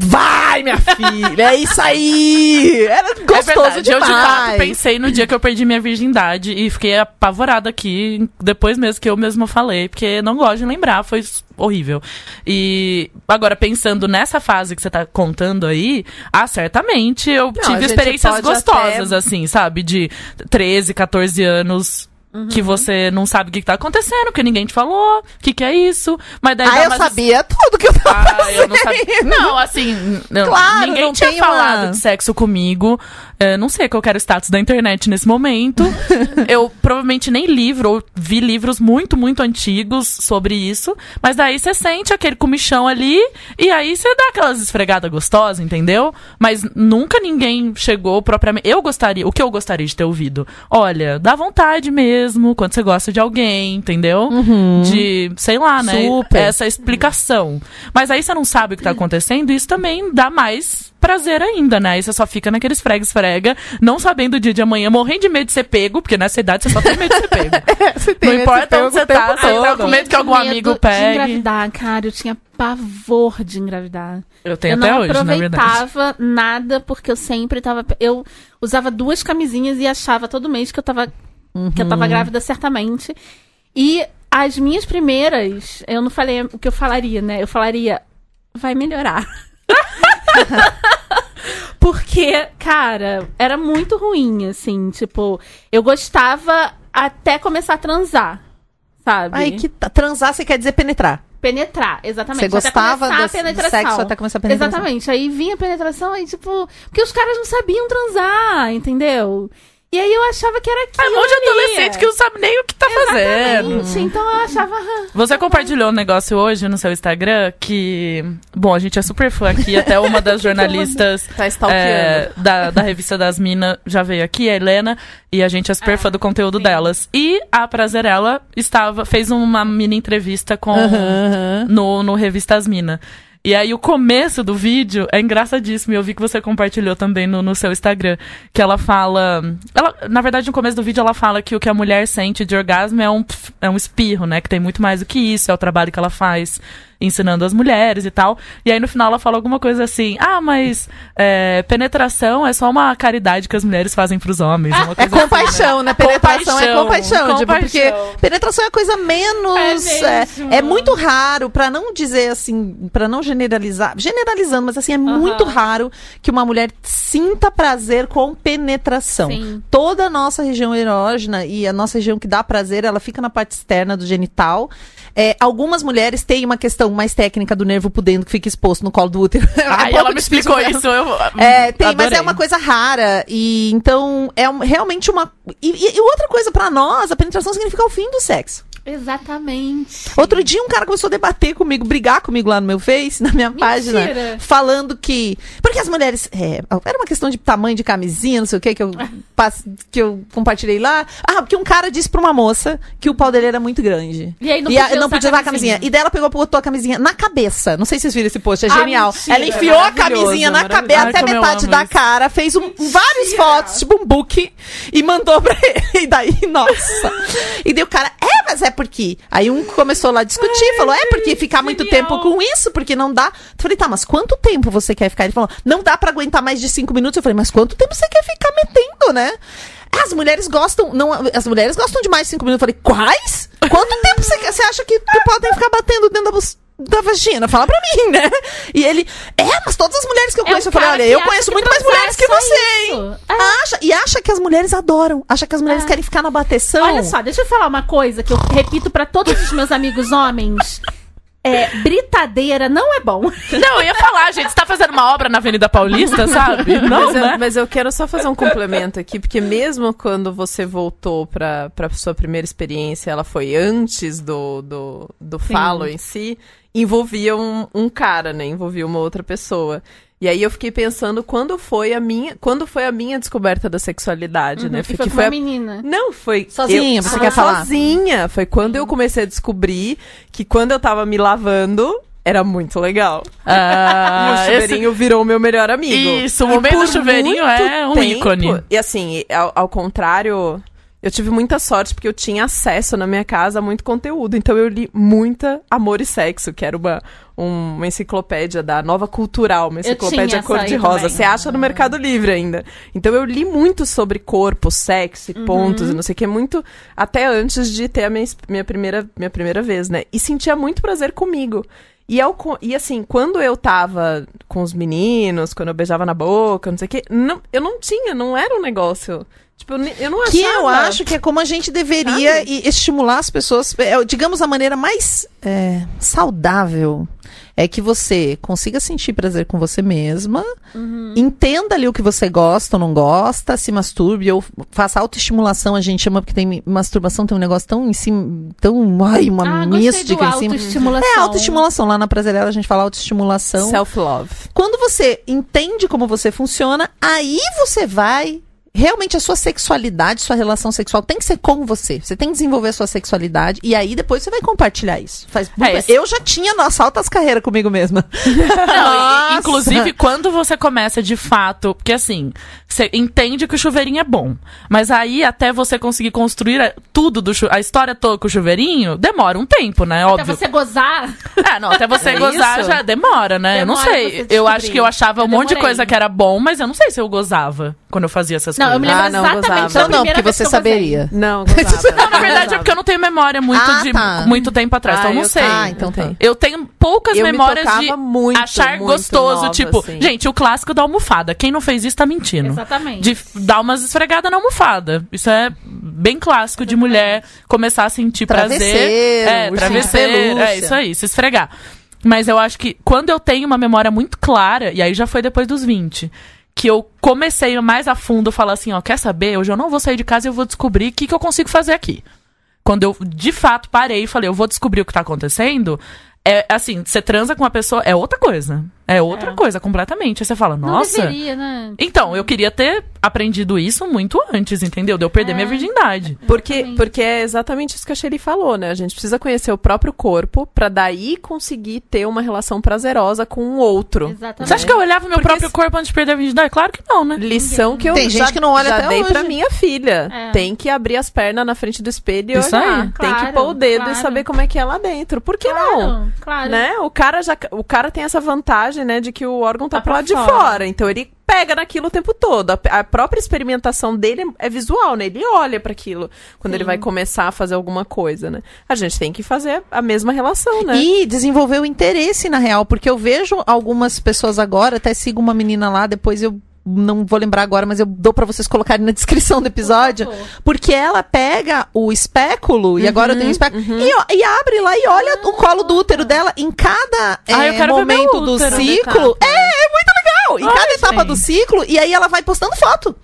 Vai, minha filha, é isso aí! Era É gostoso verdade, demais. eu de fato pensei no dia que eu perdi minha virgindade e fiquei apavorada aqui, depois mesmo que eu mesma falei, porque não gosto de lembrar, foi horrível. E agora, pensando nessa fase que você tá contando aí, ah, certamente eu a tive experiências gostosas, até- assim, sabe? De 13, 14 anos. Uhum. Que você não sabe o que, que tá acontecendo, porque ninguém te falou, o que, que é isso. Mas daí Ah, eu sabia tudo que eu tava ah, eu não sabia. Não, assim, Claro, ninguém tinha tem uma- falado de sexo comigo. É, não sei qual que era o status da internet nesse momento. eu provavelmente nem livro, ou vi livros muito, muito antigos sobre isso. Mas daí você sente aquele comichão ali, e aí você dá aquelas esfregadas gostosas, entendeu? Mas nunca ninguém chegou propriamente. Eu gostaria, o que eu gostaria de ter ouvido? Olha, dá vontade mesmo, quando você gosta de alguém, entendeu? De, sei lá, né? Super. Essa explicação. Mas aí você não sabe o que tá acontecendo, e isso também dá mais prazer ainda, né? Aí você só fica naquele esfrega-esfrega, não sabendo o dia de amanhã, morrendo de medo de ser pego, porque nessa idade você só tem medo de ser pego. Você não importa onde você tá, você tá com medo que algum Medo amigo De pegue. engravidar, cara, eu tinha pavor de engravidar. Eu tenho eu até não hoje, na verdade. aproveitava nada porque eu sempre tava. Eu usava duas camisinhas e achava todo mês que eu tava, que eu tava Uhum. grávida certamente. E as minhas primeiras, eu não falei o que eu falaria, né? Eu falaria, vai melhorar. Porque, cara, era muito ruim, assim. Tipo, eu gostava até começar a transar, sabe? Ai, que transar você quer dizer penetrar. Penetrar, exatamente. Você Até gostava começar a desse- do penetração. sexo até começar a penetração. Exatamente. Aí vinha a penetração e, tipo... Porque os caras não sabiam transar, entendeu? E aí eu achava que era aquilo É um monte de adolescente que não sabe nem o que tá fazendo. Exatamente. Então eu achava... ah, Você compartilhou um negócio hoje no seu Instagram que. Bom, a gente é super fã aqui, até uma das jornalistas Tá stalkeando. é, da, da revista das Minas já veio aqui, a Helena, e a gente é super fã do conteúdo delas. E a Prazerela estava, fez uma mini entrevista com no, no Revista As Minas. E aí o começo do vídeo é engraçadíssimo, eu vi que você compartilhou também no, no seu Instagram, que ela fala... Ela, na verdade, no começo do vídeo ela fala que o que a mulher sente de orgasmo é um, é um espirro, né? Que tem muito mais do que isso, é o trabalho que ela faz ensinando as mulheres e tal. E aí no final ela fala alguma coisa assim, ah, mas é, penetração é só uma caridade que as mulheres fazem pros homens. É coisa assim, compaixão, né? Penetração é Compaixão, compaixão. Tipo, porque compaixão. penetração é coisa menos. É É, é muito raro, pra não dizer assim, pra não generalizar. Generalizando, mas assim, é muito raro que uma mulher sinta prazer com penetração. Sim. Toda a nossa região erógena e a nossa região que dá prazer, ela fica na parte externa do genital. É, algumas mulheres têm uma questão mais técnica do nervo pudendo que fica exposto no colo do útero. É Ai, pouco ela me explicou pra- isso, eu é, tem, mas é uma coisa rara. E então é um- realmente uma. E, e- e outra coisa pra nós, a penetração significa o fim do sexo. Exatamente. Outro dia um cara começou a debater comigo, brigar comigo lá no meu Face, na minha página, falando que. Porque as mulheres. é, era uma questão de tamanho de camisinha, não sei o que, que eu, passe- que eu compartilhei lá. Ah, porque um cara disse pra uma moça que o pau dele era muito grande. E aí não e a- podia não usar podia usar a camisinha. camisinha. E daí ela pegou, botou a camisinha na cabeça. Não sei se vocês viram esse post, é Ah, genial. mentira, ela enfiou a maravilhoso, camisinha na cabeça até metade da isso. cara, fez um, várias fotos, tipo um book, e mandou pra ele. E daí, nossa. E daí o cara, é, mas é porque. Aí um começou lá a discutir, falou, é porque ficar muito tempo com isso, porque não dá. Eu falei, tá, mas quanto tempo você quer ficar? Ele falou, não dá pra aguentar mais de cinco minutos. Eu falei, mas quanto tempo você quer ficar metendo, né? As mulheres gostam, não, as mulheres gostam de mais de cinco minutos. Eu falei, quais? Quanto tempo você, você acha que, que podem ficar batendo dentro da da vagina? Fala pra mim, né? E ele, é, mas todas as mulheres que eu É um conheço, eu falei, olha, eu conheço muito mais mulheres é que só você, isso. hein? É. Acha, e acha que as mulheres adoram, acha que as mulheres É. querem ficar na bateção. Olha só, deixa eu falar uma coisa que eu repito pra todos os meus amigos homens. É, britadeira não é bom. Não, eu ia falar, gente, você tá fazendo uma obra na Avenida Paulista, sabe? Não, mas, eu, né? mas eu quero só fazer um complemento aqui, porque mesmo quando você voltou pra, pra sua primeira experiência, ela foi antes do, do, do falo em si, envolvia um, um cara, né? Envolvia uma outra pessoa. E aí eu fiquei pensando quando foi a minha, quando foi a minha descoberta da sexualidade, né? Que Porque foi com uma a- menina. Não, foi. Sozinha, eu- você Ah, quer falar? Sozinha. Foi quando eu comecei a descobrir que quando eu tava me lavando, era muito legal. Ah, o esse- chuveirinho virou o meu melhor amigo. Isso, o momento do chuveirinho é um tempo- ícone. E assim, ao, ao contrário, eu tive muita sorte porque eu tinha acesso na minha casa a muito conteúdo. Então eu li muita Amor e Sexo, que era uma, um- uma enciclopédia da Nova Cultural, uma enciclopédia cor-de-rosa. Você acha no Mercado Livre ainda. Então eu li muito sobre corpo, sexo, e pontos Uhum. e não sei o que, muito até antes de ter a minha, minha, primeira, minha primeira vez, né? E sentia muito prazer comigo. E, ao co- e assim, quando eu tava com os meninos, quando eu beijava na boca, não sei o quê, não, eu não tinha, não era um negócio. Tipo, eu, eu não achava. Que eu acho que é como a gente deveria e estimular as pessoas. é, digamos, a maneira mais é, saudável é que você consiga sentir prazer com você mesma, entenda ali o que você gosta ou não gosta, se masturbe ou faça autoestimulação, a gente chama, porque tem masturbação, tem um negócio tão em cima, tão, ai, uma Ah, mística em cima. autoestimulação. É, autoestimulação. Lá na Prazerela a gente fala autoestimulação. Self-love. Quando você entende como você funciona, aí você vai. Realmente a sua sexualidade, sua relação sexual tem que ser com você. Você tem que desenvolver a sua sexualidade e aí depois você vai compartilhar isso. Faz É, esse- Eu já tinha nossa altas carreiras comigo mesma. Não, e- inclusive, quando você começa de fato, porque assim, você entende que o chuveirinho é bom, mas aí até você conseguir construir a- tudo do chu- a história toda com o chuveirinho, demora um tempo, né? Até Óbvio. você gozar. É, não, até você É gozar isso? já demora, né? eu não Demora sei. Eu acho que eu achava um Eu monte de coisa que era bom, mas eu não sei se eu gozava quando eu fazia essas Não, eu coisas. me lembro Ah, não, exatamente gozava. da Então não, primeira porque você eu saberia. Não, gozava. Não, na verdade é porque eu não tenho memória muito Ah, de tá. muito tempo atrás, então Ah, eu não eu sei. tenho, Ah, então eu tá. tenho. Eu tenho poucas Eu me memórias de muito, achar muito gostoso, nova, tipo, assim. gente, o clássico da almofada. Quem não fez isso tá mentindo. Exatamente. De dar umas esfregadas na almofada. Isso é bem clássico de mulher começar a sentir prazer. É, travesseiro. pelúcia. É isso aí, se esfregar. Mas eu acho que quando eu tenho uma memória muito clara, e aí já foi depois dos 20, que eu comecei mais a fundo falar assim, ó, quer saber? Hoje eu não vou sair de casa e eu vou descobrir o que, que eu consigo fazer aqui. Quando eu de fato parei e falei, eu vou descobrir o que tá acontecendo, é assim, você transa com uma pessoa, é outra coisa. É outra É. coisa, completamente. Aí você fala, Não nossa. deveria, né? Então, eu queria ter aprendido isso muito antes, entendeu? De eu perder É. minha virgindade. Porque, Exatamente. porque é exatamente isso que a Shelly falou, né? A gente precisa conhecer o próprio corpo pra daí conseguir ter uma relação prazerosa com o outro. Exatamente. Você acha que eu olhava meu Porque próprio se- corpo antes de perder a virgindade? Claro que não, né? Lição que eu Tem já, gente que não olha já até dei hoje. pra minha filha. É. Tem que abrir as pernas na frente do espelho e Isso olhar. aí. Tem que Claro, pôr o dedo claro. e saber como é que é lá dentro. Por que não? Claro, claro. Né? O cara já o cara tem essa vantagem, né, de que o órgão tá, Tá pro lado de fora. Então ele pega naquilo o tempo todo. A, a própria experimentação dele é visual, né? Ele olha para aquilo quando ele vai começar a fazer alguma coisa, né? A gente tem que fazer a mesma relação, né? E desenvolver o interesse na real, porque eu vejo algumas pessoas agora, até sigo uma menina lá, depois eu não vou lembrar agora, mas eu dou pra vocês colocarem na descrição do episódio, favor. porque ela pega o espéculo, e agora eu tenho um espéculo, uhum. e, e abre lá e olha o colo do útero dela em cada Ah, é, momento do útero. ciclo. É, é muito legal! Em Ai, cada etapa gente. do ciclo, e aí ela vai postando foto.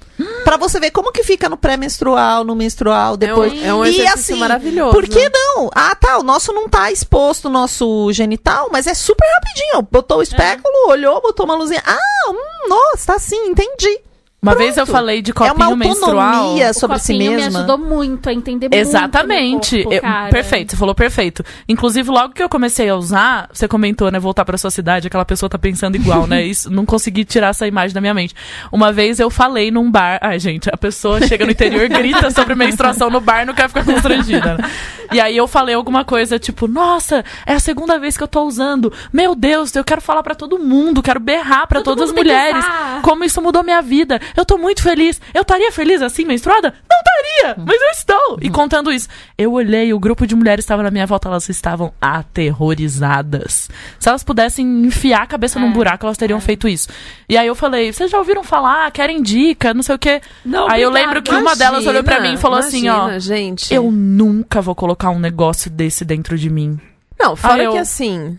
Pra você ver como que fica no pré-menstrual, no menstrual, depois. É um, é um e assim, maravilhoso. por que não? Ah, tá, o nosso não tá exposto, o nosso genital, mas é super rapidinho. Botou o espéculo, olhou, botou uma luzinha. Ah, hum, nossa, tá assim, entendi. Uma Pronto. vez eu falei de é uma copinho menstrual. autonomia O sobre si copinho me mesma. ajudou muito a entender Exatamente. muito. meu Eu- corpo, cara. perfeito, você falou perfeito. Inclusive, logo que eu comecei a usar, você comentou, né, voltar pra sua cidade, aquela pessoa tá pensando igual, né? Isso, não consegui tirar essa imagem da minha mente. Uma vez eu falei num bar, ai, gente, a pessoa chega no interior, grita sobre menstruação no bar, não quer ficar constrangida. né? E aí eu falei alguma coisa tipo, nossa, é a segunda vez que eu tô usando. Meu Deus, eu quero falar pra todo mundo, quero berrar pra Todo todas as mulheres como isso mudou minha vida. Eu tô muito feliz. Eu estaria feliz assim, menstruada? Não estaria! estaria, mas eu estou. E contando isso, eu olhei, o grupo de mulheres estava na minha volta, elas estavam aterrorizadas. Se elas pudessem enfiar a cabeça num É, buraco, elas teriam é. feito isso. E aí eu falei, vocês já ouviram falar? Querem dica? Não sei o quê. Não, aí eu lembro que uma delas olhou pra mim e falou assim, ó. Imagina, gente. Eu nunca vou colocar um negócio desse dentro de mim. Não, fora eu- que assim.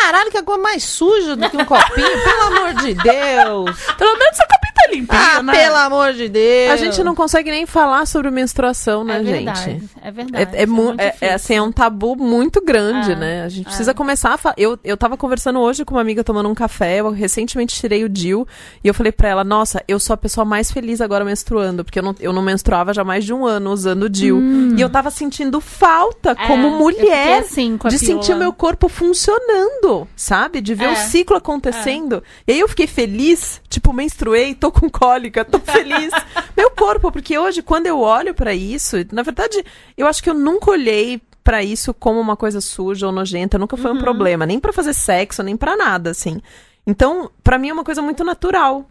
Caralho, que água mais suja do que um copinho, pelo amor de Deus. Pelo menos essa copinha tá limpinha, Ah, né? pelo amor de Deus. A gente não consegue nem falar sobre menstruação, né, É gente? verdade, é verdade. É, é, mu- muito é- é, assim, é um tabu muito grande, É, né? A gente é. precisa começar a falar. Eu, eu tava conversando hoje com uma amiga tomando um café, eu recentemente tirei o DIL, e eu falei pra ela, nossa, eu sou a pessoa mais feliz agora menstruando, porque eu não, eu não menstruava já mais de um ano usando o DIL. E eu tava sentindo falta, É, como fiquei mulher, assim de sentir o meu corpo funcionando, sabe? De ver É. o ciclo acontecendo. E aí eu fiquei feliz, tipo, menstruei, tô com cólica, tô feliz. meu corpo, porque hoje, quando eu olho pra isso, na verdade, eu acho que eu nunca olhei pra isso como uma coisa suja ou nojenta, nunca foi um problema, nem pra fazer sexo, nem pra nada, assim. Então, pra mim é uma coisa muito natural.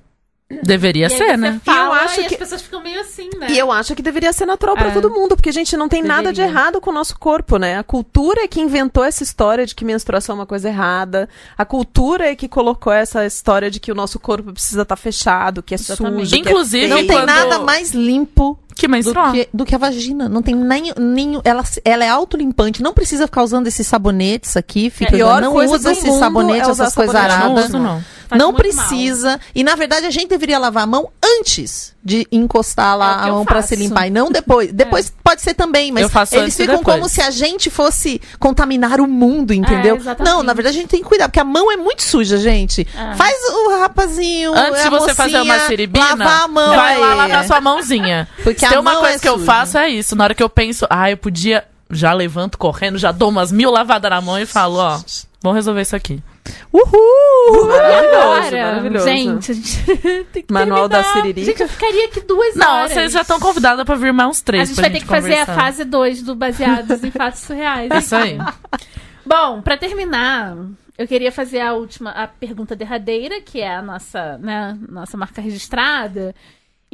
Deveria E aí ser, você né? Fala, E eu acho e que- as pessoas ficam meio assim, né? E eu acho que deveria ser natural pra É. todo mundo, porque a gente não tem nada de Deveria. errado com o nosso corpo, né? A cultura é que inventou essa história de que menstruação é uma coisa errada. A cultura é que colocou essa história de que o nosso corpo precisa estar fechado, que é Exatamente. sujo, Inclusive, que é Não tem quando- nada mais limpo Que do que, do que a vagina. Não tem nem. nem ela, ela é autolimpante. Não precisa ficar usando esses sabonetes aqui. Fica, pior não coisa usa do esses mundo sabonetes, é essas coisas sabonete. Não aradas. uso, não. Faz não muito mal. precisa. E na verdade a gente deveria lavar a mão antes de encostar É lá que a mão pra faço. se limpar. E não depois. Depois pode ser também, mas Eu faço eles ficam depois. como se a gente fosse contaminar o mundo, entendeu? É, exatamente. não, na verdade a gente tem que cuidar, porque a mão é muito suja, gente. É. Faz o rapazinho. Antes de você fazer uma mocinha, siribina, lavar a mão. vai lá lavar sua mãozinha. Porque Se a tem uma mão coisa é que eu suja. faço é isso. Na hora que eu penso, ah, eu podia. Já levanto correndo, já dou umas mil lavadas na mão e falo, ó, vamos resolver isso aqui. Uhul! Maravilhoso, Agora, maravilhoso. gente, a gente tem que Manual da terminar. Siririca. Gente, eu ficaria aqui duas Não, horas. vocês já estão convidadas pra vir mais uns A três gente pra vai ter que fazer a conversar. fase 2 do Baseados em Fatos Surreais. Isso aí. Bom, pra terminar, eu queria fazer a última, a pergunta derradeira, que é a nossa, né, nossa marca registrada.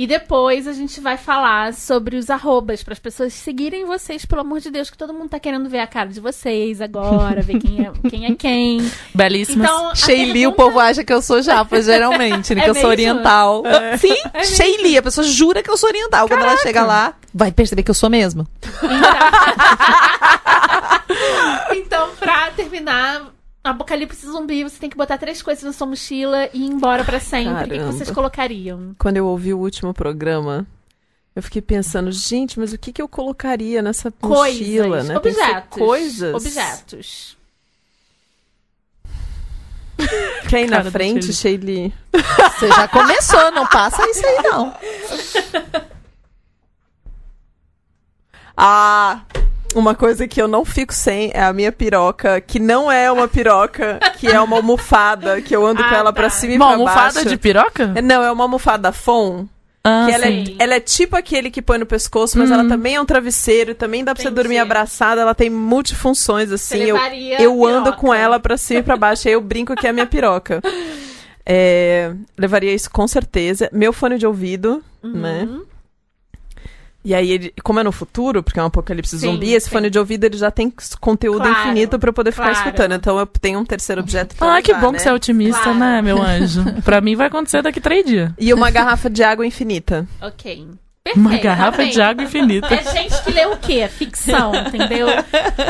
E depois a gente vai falar sobre os arrobas, para as pessoas seguirem vocês, pelo amor de Deus, que todo mundo tá querendo ver a cara de vocês agora, ver quem é quem. É quem. Belíssimas. Então, Sheili, o pergunta- povo acha que eu sou japa, geralmente, né? É que eu sou mesmo? oriental. Sim, É? Sheili, a pessoa jura que eu sou oriental. Quando ela chega lá, vai perceber que eu sou mesmo. Então, pra terminar, Apocalipse Zumbi, você tem que botar três coisas na sua mochila e ir embora pra sempre. O que vocês colocariam? Quando eu ouvi o último programa, eu fiquei pensando, gente, mas o que, que eu colocaria nessa Coisas. mochila, né? Pensei, Objetos. coisas. Objetos. Quem na Cara frente. Sheili? Você já começou, não passa isso aí, não. Ah, uma coisa que eu não fico sem é a minha piroca, que não é uma piroca, que é uma almofada, que eu ando com Ah, ela tá. pra cima e Uma pra almofada baixo. de piroca? Não, é uma almofada Fon. Ah, que ela é, ela é tipo aquele que põe no pescoço, mas ela também é um travesseiro, também dá pra você Entendi. dormir abraçada, ela tem multifunções, assim. Eu, eu ando com ela pra cima e pra baixo, aí eu brinco que é a minha piroca. É, levaria isso com certeza. Meu fone de ouvido, né? E aí, ele- como é no futuro, porque é um apocalipse Sim, zumbi, esse sim. fone de ouvido ele já tem conteúdo Claro, infinito pra eu poder ficar claro. escutando. Então eu tenho um terceiro objeto pra Ah, que levar, bom né? que você é otimista, Claro. né, meu anjo? pra mim vai acontecer daqui três dias. E uma garrafa de água infinita. Ok. Perfeito, Uma garrafa tá de água infinita. É gente que lê o quê? Ficção, entendeu?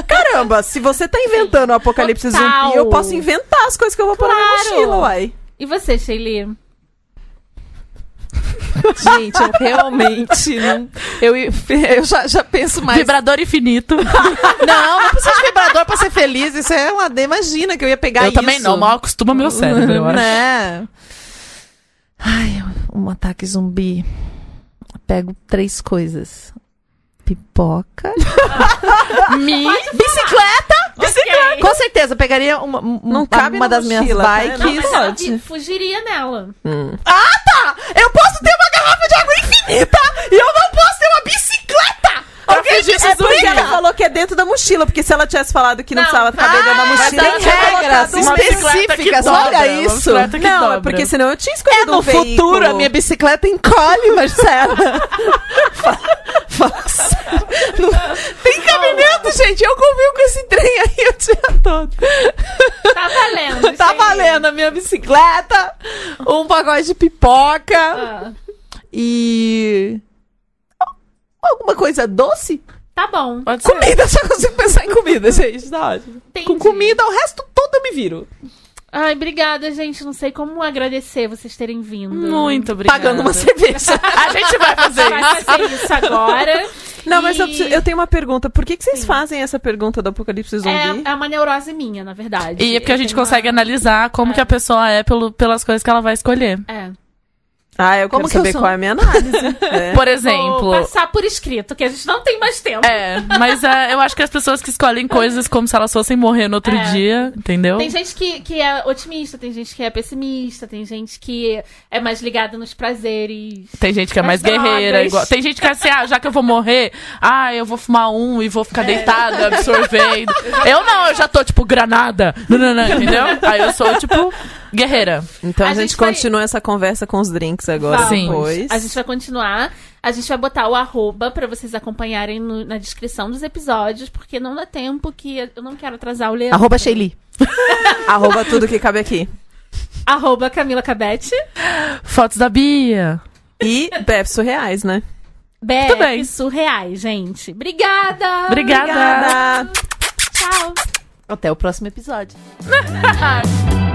Caramba, se você tá inventando o apocalipse Total. zumbi, eu posso inventar as coisas que eu vou pôr na minha Claro. mochila, uai. E você, Sheili? Gente, eu realmente não. Eu, eu já, já penso mais. Vibrador infinito. Não, não precisa de vibrador pra ser feliz. Isso é uma. Imagina que eu ia pegar eu isso. também não, mal acostuma meu cérebro, eu acho. Né? Ai, um ataque zumbi. Pego três coisas: pipoca. Me... Bicicleta! Com certeza, eu pegaria uma, um- Não uma, cabe uma das minhas mochila, tá? bikes. Não, mas vi- fugiria nela. Eu posso ter uma garrafa de água infinita e eu não posso ter uma bicicleta! Alguém disse É porque ela falou que é dentro da mochila, porque se ela tivesse falado que não, Não, precisava caber dentro da Ah, mochila, tem eu regras específicas, olha isso. Não, é porque senão eu tinha É escolhido no um veículo. futuro, a minha bicicleta encolhe, Marcela. gente, eu convivo com esse trem aí o dia todo. Tá valendo. tá valendo aí. a minha bicicleta, um pacote de pipoca ah. e. Alguma coisa doce? Tá bom. Pode comida, só consigo pensar em comida, gente. Tá ótimo. Entendi. Com comida, o resto todo eu me viro. Ai, obrigada, gente. Não sei como agradecer vocês terem vindo. Muito obrigada. Pagando uma cerveja. A gente vai fazer Vai isso. fazer isso agora. Não, mas eu, E- preciso- eu tenho uma pergunta. Por que, que vocês fazem essa pergunta do apocalipse zumbi? É, é uma neurose minha, na verdade. E é porque a Eu gente tenho uma- consegue analisar como que a pessoa é pelo, pelas coisas que ela vai escolher. É. Ah, eu Como quero que eu saber sou? qual é a minha análise. É. Por Vou exemplo. passar por escrito, que a gente não tem mais tempo. É, mas é, eu acho que as pessoas que escolhem coisas como se elas fossem morrer no outro É. dia, entendeu? Tem gente que, que é otimista, tem gente que é pessimista, tem gente que é mais ligada nos prazeres. Tem gente que é mais guerreira. Igual... Tem gente que é assim, ah, já que eu vou morrer, ah, eu vou fumar um e vou ficar deitada, absorvendo. Eu não, eu já tô, tipo, granada. Não, não, não, entendeu? Aí eu sou, tipo, guerreira. Então a, A gente, gente vai- continua essa conversa com os drinks agora. Sim. depois. A gente vai continuar. A gente vai botar o arroba pra vocês acompanharem no- na descrição dos episódios, porque não dá tempo que eu não quero atrasar o Leandro. Arroba Sheili. Arroba tudo que cabe aqui. Arroba Camila Cabete. Fotos da Bia. E BF surreais, né? BF bem. Surreais, gente. Obrigada! Obrigada. Obrigada! Tchau! Até o próximo episódio.